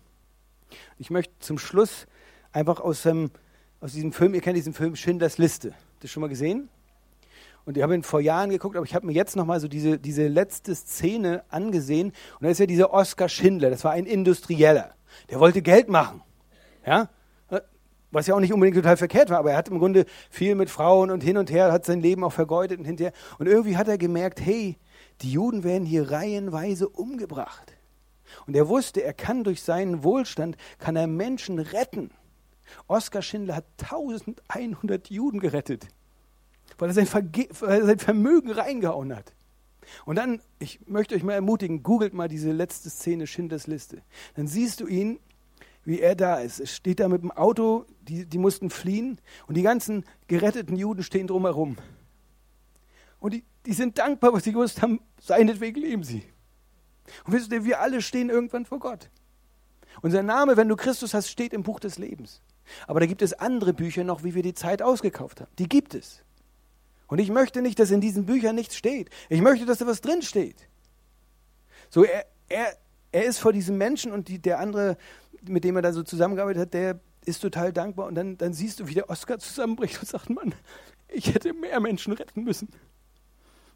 Ich möchte zum Schluss einfach aus, dem, aus diesem Film, ihr kennt diesen Film Schindlers Liste. Habt ihr das schon mal gesehen? Und ich habe ihn vor Jahren geguckt, aber ich habe mir jetzt nochmal so diese, diese letzte Szene angesehen. Und da ist ja dieser Oskar Schindler, das war ein Industrieller. Der wollte Geld machen. Ja? Was ja auch nicht unbedingt total verkehrt war, aber er hat im Grunde viel mit Frauen und hin und her, hat sein Leben auch vergeudet und hinterher. Und irgendwie hat er gemerkt, hey, die Juden werden hier reihenweise umgebracht. Und er wusste, er kann durch seinen Wohlstand, kann er Menschen retten. Oskar Schindler hat 1100 Juden gerettet weil er sein, Verge weil er sein Vermögen reingehauen hat. Und dann, ich möchte euch mal ermutigen, googelt mal diese letzte Szene Schindlers Liste. Dann siehst du ihn, wie er da ist. Es steht da mit dem Auto, die, die mussten fliehen und die ganzen geretteten Juden stehen drumherum. Und die, die sind dankbar, was sie gewusst haben, seinetwegen leben sie. Und wisst ihr, wir alle stehen irgendwann vor Gott. Unser Name, wenn du Christus hast, steht im Buch des Lebens. Aber da gibt es andere Bücher noch, wie wir die Zeit ausgekauft haben. Die gibt es. Und ich möchte nicht, dass in diesen Büchern nichts steht. Ich möchte, dass da was drin steht. So, er, er, er ist vor diesem Menschen und die, der andere, mit dem er da so zusammengearbeitet hat, der ist total dankbar. Und dann, dann siehst du, wie der Oscar zusammenbricht und sagt, Mann, ich hätte mehr Menschen retten müssen.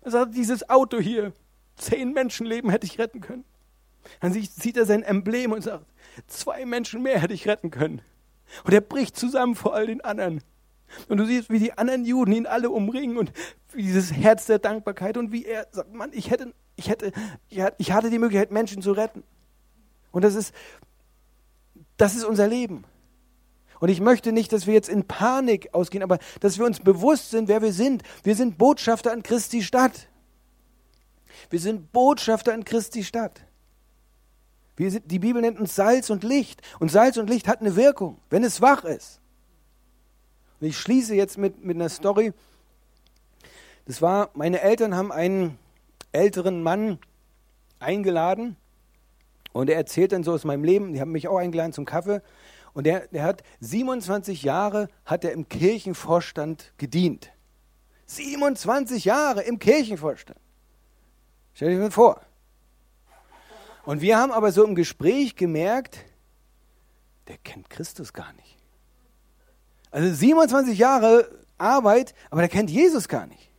Er sagt, dieses Auto hier, zehn Menschenleben hätte ich retten können. Dann sieht er sein Emblem und sagt, zwei Menschen mehr hätte ich retten können. Und er bricht zusammen vor all den anderen. Und du siehst, wie die anderen Juden ihn alle umringen und wie dieses Herz der Dankbarkeit und wie er sagt, Mann, ich hätte, ich hätte, ich hatte die Möglichkeit, Menschen zu retten. Und das ist, das ist unser Leben. Und ich möchte nicht, dass wir jetzt in Panik ausgehen, aber dass wir uns bewusst sind, wer wir sind. Wir sind Botschafter an Christi Stadt. Wir sind Botschafter an Christi Stadt. Sind, die Bibel nennt uns Salz und Licht. Und Salz und Licht hat eine Wirkung, wenn es wach ist. Und ich schließe jetzt mit, mit einer Story. Das war, meine Eltern haben einen älteren Mann eingeladen und er erzählt dann so aus meinem Leben, die haben mich auch eingeladen zum Kaffee und der, der hat 27 Jahre hat er im Kirchenvorstand gedient. 27 Jahre im Kirchenvorstand. Stell das mal vor. Und wir haben aber so im Gespräch gemerkt, der kennt Christus gar nicht. Also 27 Jahre Arbeit, aber der kennt Jesus gar nicht.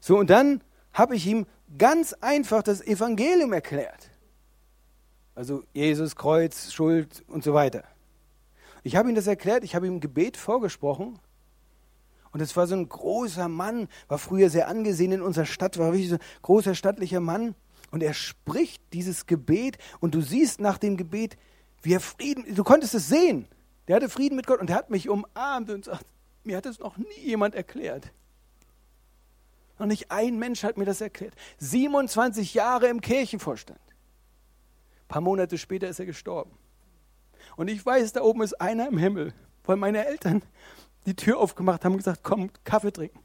So, und dann habe ich ihm ganz einfach das Evangelium erklärt. Also Jesus, Kreuz, Schuld und so weiter. Ich habe ihm das erklärt, ich habe ihm Gebet vorgesprochen. Und es war so ein großer Mann, war früher sehr angesehen in unserer Stadt, war wirklich so ein großer stattlicher Mann. Und er spricht dieses Gebet und du siehst nach dem Gebet, wie er Frieden, du konntest es sehen. Der hatte Frieden mit Gott und er hat mich umarmt und sagt, mir hat es noch nie jemand erklärt. Noch nicht ein Mensch hat mir das erklärt. 27 Jahre im Kirchenvorstand. Ein paar Monate später ist er gestorben. Und ich weiß, da oben ist einer im Himmel, weil meine Eltern die Tür aufgemacht haben und gesagt, komm, Kaffee trinken.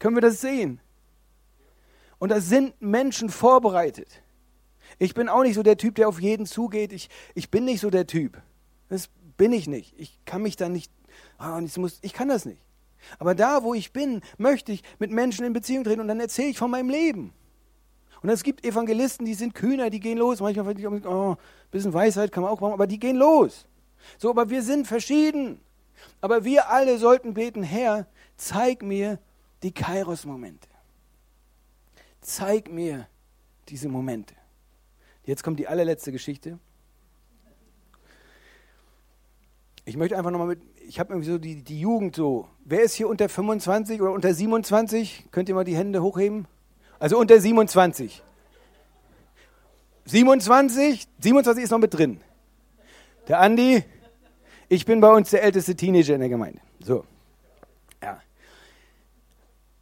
Können wir das sehen? Und da sind Menschen vorbereitet. Ich bin auch nicht so der Typ, der auf jeden zugeht. Ich, ich bin nicht so der Typ. Das bin ich nicht. Ich kann mich da nicht, ich, muss, ich kann das nicht. Aber da, wo ich bin, möchte ich mit Menschen in Beziehung treten und dann erzähle ich von meinem Leben. Und es gibt Evangelisten, die sind kühner, die gehen los. Manchmal finde ich, oh, ein bisschen Weisheit kann man auch machen, aber die gehen los. So, aber wir sind verschieden. Aber wir alle sollten beten, Herr, zeig mir die Kairos-Momente. Zeig mir diese Momente. Jetzt kommt die allerletzte Geschichte. Ich möchte einfach nochmal mit, ich habe irgendwie so die, die Jugend so. Wer ist hier unter 25 oder unter 27? Könnt ihr mal die Hände hochheben? Also unter 27. 27? 27 ist noch mit drin. Der Andi, ich bin bei uns der älteste Teenager in der Gemeinde. So. Ja.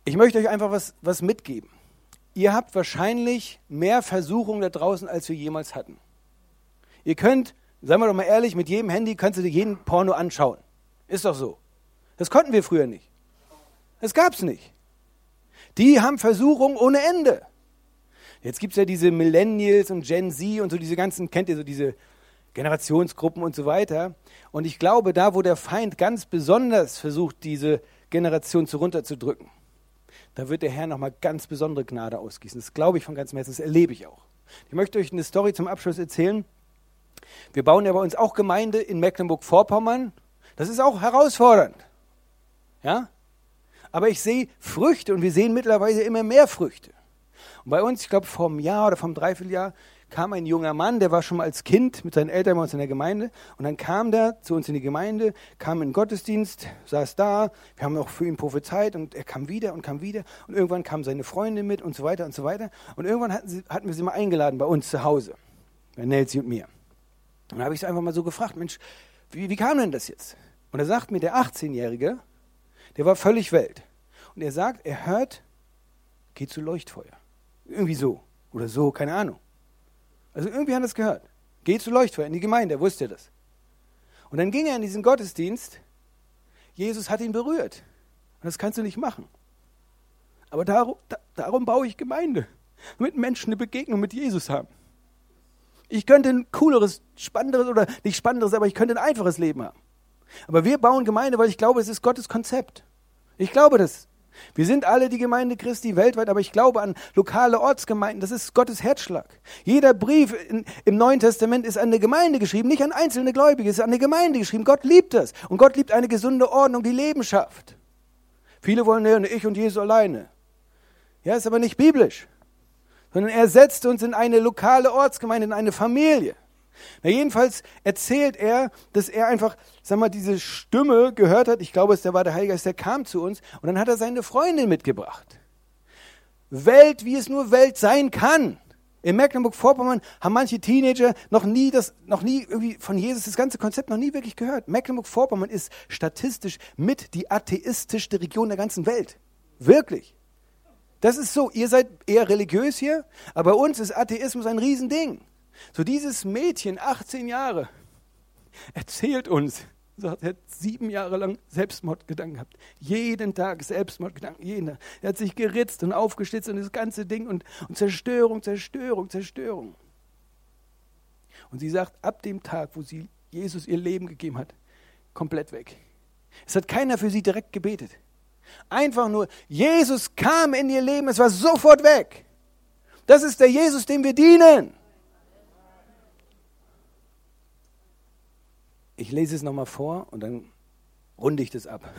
Ich möchte euch einfach was, was mitgeben. Ihr habt wahrscheinlich mehr Versuchungen da draußen, als wir jemals hatten. Ihr könnt, seien wir doch mal ehrlich, mit jedem Handy kannst du dir jeden Porno anschauen. Ist doch so. Das konnten wir früher nicht. Das gab es nicht. Die haben Versuchungen ohne Ende. Jetzt gibt es ja diese Millennials und Gen Z und so diese ganzen, kennt ihr so diese Generationsgruppen und so weiter. Und ich glaube, da, wo der Feind ganz besonders versucht, diese Generation zu runterzudrücken, da wird der Herr nochmal ganz besondere Gnade ausgießen. Das glaube ich von ganzem Herzen, das erlebe ich auch. Ich möchte euch eine Story zum Abschluss erzählen. Wir bauen ja bei uns auch Gemeinde in Mecklenburg-Vorpommern. Das ist auch herausfordernd. Ja? Aber ich sehe Früchte und wir sehen mittlerweile immer mehr Früchte. Und bei uns, ich glaube, einem Jahr oder einem Dreivierteljahr kam ein junger Mann, der war schon mal als Kind mit seinen Eltern bei uns in der Gemeinde. Und dann kam der zu uns in die Gemeinde, kam in den Gottesdienst, saß da. Wir haben auch für ihn prophezeit und er kam wieder und kam wieder. Und irgendwann kamen seine Freunde mit und so weiter und so weiter. Und irgendwann hatten, sie, hatten wir sie mal eingeladen bei uns zu Hause, bei Nelsi und mir. Und da habe ich sie einfach mal so gefragt, Mensch, wie, wie kam denn das jetzt? Und er sagt mir, der 18-Jährige, der war völlig Welt. Und er sagt, er hört, geht zu Leuchtfeuer. Irgendwie so. Oder so, keine Ahnung. Also irgendwie hat er es gehört. Geh zu Leuchtfeuer in die Gemeinde, er wusste das. Und dann ging er in diesen Gottesdienst. Jesus hat ihn berührt. Und das kannst du nicht machen. Aber darum, da, darum baue ich Gemeinde. Damit Menschen eine Begegnung mit Jesus haben. Ich könnte ein cooleres, spannenderes oder nicht spannenderes, aber ich könnte ein einfaches Leben haben. Aber wir bauen Gemeinde, weil ich glaube, es ist Gottes Konzept. Ich glaube das. Wir sind alle die Gemeinde Christi weltweit, aber ich glaube an lokale Ortsgemeinden. Das ist Gottes Herzschlag. Jeder Brief in, im Neuen Testament ist an eine Gemeinde geschrieben, nicht an einzelne Gläubige, es ist an eine Gemeinde geschrieben. Gott liebt das. Und Gott liebt eine gesunde Ordnung, die Leben schafft. Viele wollen ja, ich und Jesus alleine. Ja, ist aber nicht biblisch. Sondern er setzt uns in eine lokale Ortsgemeinde, in eine Familie. Na, jedenfalls erzählt er, dass er einfach, sag mal, diese Stimme gehört hat. Ich glaube, es war der Heilige Geist, der kam zu uns und dann hat er seine Freundin mitgebracht. Welt, wie es nur Welt sein kann. In Mecklenburg-Vorpommern haben manche Teenager noch nie das, noch nie irgendwie von Jesus das ganze Konzept noch nie wirklich gehört. Mecklenburg-Vorpommern ist statistisch mit die atheistischste Region der ganzen Welt. Wirklich. Das ist so. Ihr seid eher religiös hier, aber bei uns ist Atheismus ein Riesending. So dieses Mädchen, 18 Jahre, erzählt uns, sagt, er hat sieben Jahre lang Selbstmordgedanken gehabt. Jeden Tag Selbstmordgedanken, jeden Tag. Er hat sich geritzt und aufgestützt und das ganze Ding und, und Zerstörung, Zerstörung, Zerstörung. Und sie sagt, ab dem Tag, wo sie Jesus ihr Leben gegeben hat, komplett weg. Es hat keiner für sie direkt gebetet. Einfach nur, Jesus kam in ihr Leben, es war sofort weg. Das ist der Jesus, dem wir dienen. Ich lese es nochmal vor und dann runde ich das ab. [laughs]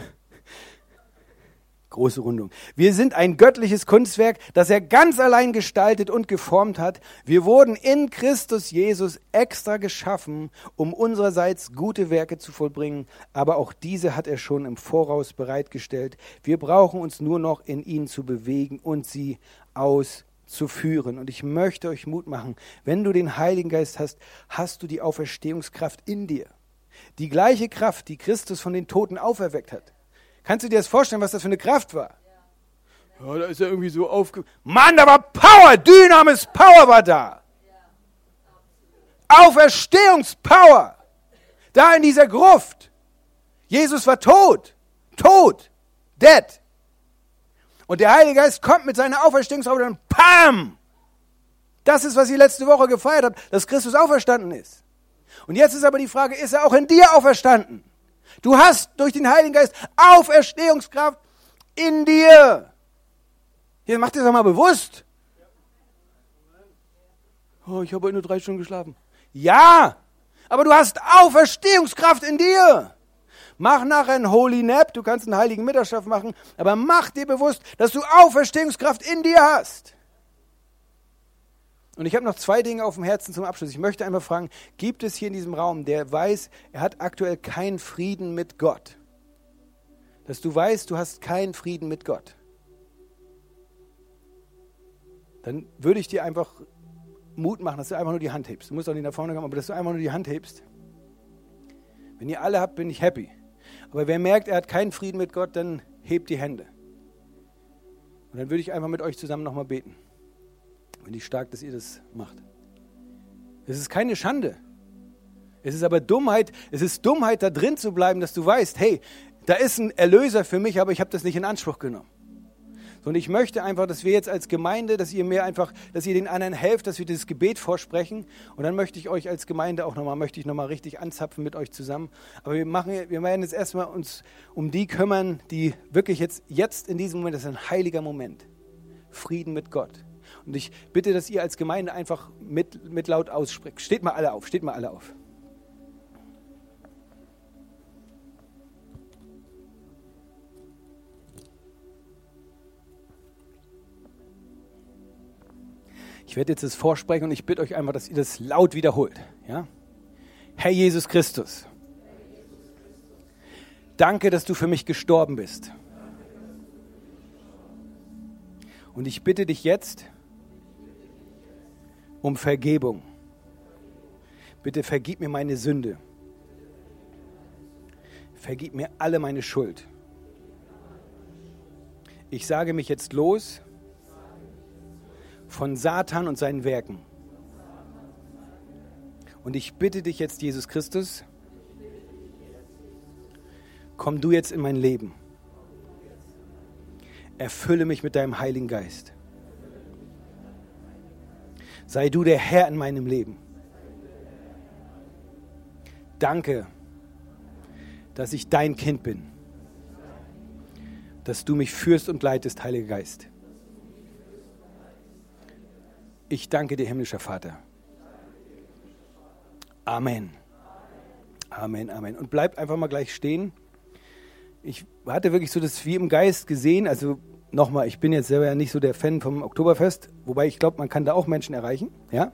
Große Rundung. Wir sind ein göttliches Kunstwerk, das er ganz allein gestaltet und geformt hat. Wir wurden in Christus Jesus extra geschaffen, um unsererseits gute Werke zu vollbringen, aber auch diese hat er schon im Voraus bereitgestellt. Wir brauchen uns nur noch in ihnen zu bewegen und sie auszuführen. Und ich möchte euch Mut machen, wenn du den Heiligen Geist hast, hast du die Auferstehungskraft in dir. Die gleiche Kraft, die Christus von den Toten auferweckt hat. Kannst du dir das vorstellen, was das für eine Kraft war? Ja, da ist er irgendwie so aufge... Mann, da war Power, Dynamis Power war da. Auferstehungspower. Da in dieser Gruft. Jesus war tot. Tot. Dead. Und der Heilige Geist kommt mit seiner Auferstehungspower und PAM! Das ist, was ihr letzte Woche gefeiert habt, dass Christus auferstanden ist. Und jetzt ist aber die Frage, ist er auch in dir auferstanden? Du hast durch den Heiligen Geist Auferstehungskraft in dir. Hier, mach dir das mal bewusst. Oh, ich habe heute nur drei Stunden geschlafen. Ja, aber du hast Auferstehungskraft in dir. Mach nachher einen Holy Nap, du kannst einen heiligen Mittagsschlaf machen, aber mach dir bewusst, dass du Auferstehungskraft in dir hast. Und ich habe noch zwei Dinge auf dem Herzen zum Abschluss. Ich möchte einmal fragen, gibt es hier in diesem Raum, der weiß, er hat aktuell keinen Frieden mit Gott? Dass du weißt, du hast keinen Frieden mit Gott. Dann würde ich dir einfach Mut machen, dass du einfach nur die Hand hebst. Du musst auch nicht nach vorne kommen, aber dass du einfach nur die Hand hebst. Wenn ihr alle habt, bin ich happy. Aber wer merkt, er hat keinen Frieden mit Gott, dann hebt die Hände. Und dann würde ich einfach mit euch zusammen nochmal beten. Finde ich stark, dass ihr das macht. Es ist keine Schande. Es ist aber Dummheit, es ist Dummheit, da drin zu bleiben, dass du weißt, hey, da ist ein Erlöser für mich, aber ich habe das nicht in Anspruch genommen. Und ich möchte einfach, dass wir jetzt als Gemeinde, dass ihr mir einfach, dass ihr den anderen helft, dass wir dieses Gebet vorsprechen. Und dann möchte ich euch als Gemeinde auch nochmal, möchte ich nochmal richtig anzapfen mit euch zusammen. Aber wir machen, wir werden jetzt erstmal uns um die kümmern, die wirklich jetzt, jetzt in diesem Moment, das ist ein heiliger Moment. Frieden mit Gott. Und ich bitte, dass ihr als Gemeinde einfach mit, mit laut ausspricht. Steht mal alle auf, steht mal alle auf. Ich werde jetzt das vorsprechen und ich bitte euch einfach, dass ihr das laut wiederholt. Ja? Herr Jesus Christus, danke, dass du für mich gestorben bist. Und ich bitte dich jetzt, um Vergebung. Bitte vergib mir meine Sünde. Vergib mir alle meine Schuld. Ich sage mich jetzt los von Satan und seinen Werken. Und ich bitte dich jetzt, Jesus Christus, komm du jetzt in mein Leben. Erfülle mich mit deinem Heiligen Geist. Sei du der Herr in meinem Leben. Danke, dass ich dein Kind bin. Dass du mich führst und leitest, Heiliger Geist. Ich danke dir, himmlischer Vater. Amen. Amen, Amen. Und bleibt einfach mal gleich stehen. Ich hatte wirklich so das wie im Geist gesehen, also nochmal, ich bin jetzt selber ja nicht so der Fan vom Oktoberfest, wobei ich glaube, man kann da auch Menschen erreichen, ja.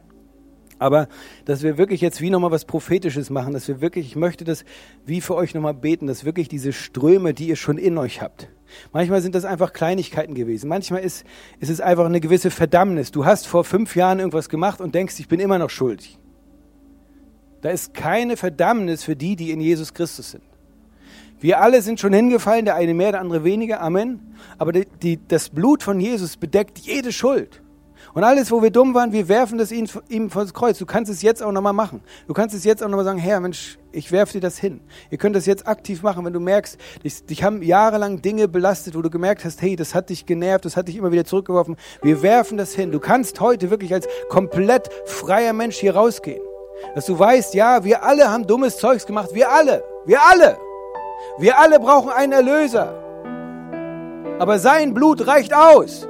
Aber dass wir wirklich jetzt wie nochmal was Prophetisches machen, dass wir wirklich, ich möchte das wie für euch nochmal beten, dass wirklich diese Ströme, die ihr schon in euch habt, manchmal sind das einfach Kleinigkeiten gewesen, manchmal ist, ist es einfach eine gewisse Verdammnis. Du hast vor fünf Jahren irgendwas gemacht und denkst, ich bin immer noch schuldig. Da ist keine Verdammnis für die, die in Jesus Christus sind. Wir alle sind schon hingefallen, der eine mehr, der andere weniger. Amen. Aber die, die, das Blut von Jesus bedeckt jede Schuld. Und alles, wo wir dumm waren, wir werfen das ihm, ihm vor das Kreuz. Du kannst es jetzt auch nochmal machen. Du kannst es jetzt auch nochmal sagen, Herr, Mensch, ich werfe dir das hin. Ihr könnt das jetzt aktiv machen, wenn du merkst, dich, dich haben jahrelang Dinge belastet, wo du gemerkt hast, hey, das hat dich genervt, das hat dich immer wieder zurückgeworfen. Wir werfen das hin. Du kannst heute wirklich als komplett freier Mensch hier rausgehen. Dass du weißt, ja, wir alle haben dummes Zeugs gemacht. Wir alle. Wir alle. Wir alle brauchen einen Erlöser. Aber sein Blut reicht aus.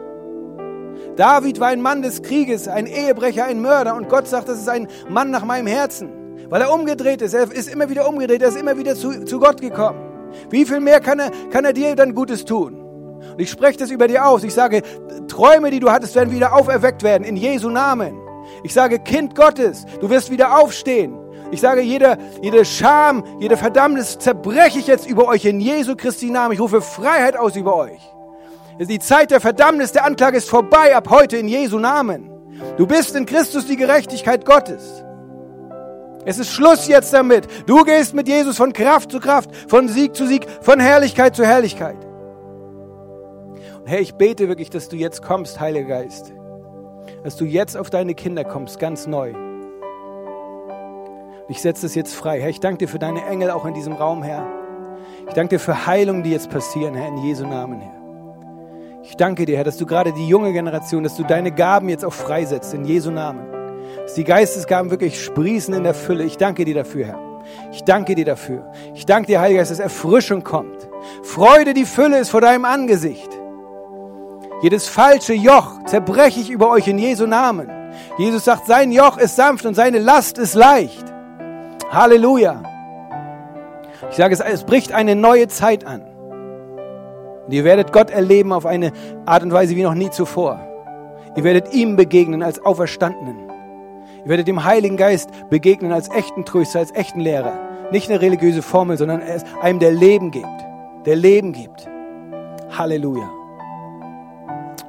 David war ein Mann des Krieges, ein Ehebrecher, ein Mörder. Und Gott sagt, das ist ein Mann nach meinem Herzen. Weil er umgedreht ist. Er ist immer wieder umgedreht. Er ist immer wieder zu, zu Gott gekommen. Wie viel mehr kann er, kann er dir dann Gutes tun? Und ich spreche das über dir aus. Ich sage, Träume, die du hattest, werden wieder auferweckt werden. In Jesu Namen. Ich sage, Kind Gottes, du wirst wieder aufstehen. Ich sage, jede, jede Scham, jede Verdammnis zerbreche ich jetzt über euch in Jesu Christi Namen. Ich rufe Freiheit aus über euch. Die Zeit der Verdammnis, der Anklage ist vorbei ab heute in Jesu Namen. Du bist in Christus die Gerechtigkeit Gottes. Es ist Schluss jetzt damit. Du gehst mit Jesus von Kraft zu Kraft, von Sieg zu Sieg, von Herrlichkeit zu Herrlichkeit. Und Herr, ich bete wirklich, dass du jetzt kommst, Heiliger Geist. Dass du jetzt auf deine Kinder kommst, ganz neu. Ich setze das jetzt frei. Herr, ich danke dir für deine Engel auch in diesem Raum, Herr. Ich danke dir für Heilungen, die jetzt passieren, Herr, in Jesu Namen, Herr. Ich danke dir, Herr, dass du gerade die junge Generation, dass du deine Gaben jetzt auch freisetzt, in Jesu Namen. Dass die Geistesgaben wirklich sprießen in der Fülle. Ich danke dir dafür, Herr. Ich danke dir dafür. Ich danke dir, Heiliger Geist, dass Erfrischung kommt. Freude, die Fülle ist vor deinem Angesicht. Jedes falsche Joch zerbreche ich über euch in Jesu Namen. Jesus sagt, sein Joch ist sanft und seine Last ist leicht. Halleluja. Ich sage es, es bricht eine neue Zeit an. Und ihr werdet Gott erleben auf eine Art und Weise wie noch nie zuvor. Ihr werdet ihm begegnen als Auferstandenen. Ihr werdet dem Heiligen Geist begegnen als echten Tröster, als echten Lehrer. Nicht eine religiöse Formel, sondern einem, der Leben gibt. Der Leben gibt. Halleluja.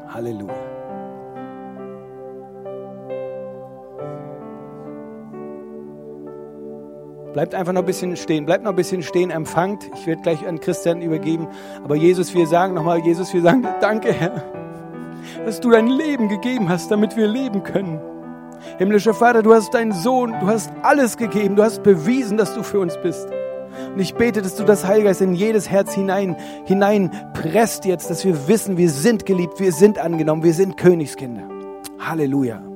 Halleluja. Bleibt einfach noch ein bisschen stehen, bleibt noch ein bisschen stehen, empfangt. Ich werde gleich an Christian übergeben. Aber Jesus, wir sagen nochmal, Jesus, wir sagen danke, Herr, dass du dein Leben gegeben hast, damit wir leben können. Himmlischer Vater, du hast deinen Sohn, du hast alles gegeben, du hast bewiesen, dass du für uns bist. Und ich bete, dass du das Heilgeist in jedes Herz hinein, hinein presst jetzt, dass wir wissen, wir sind geliebt, wir sind angenommen, wir sind Königskinder. Halleluja.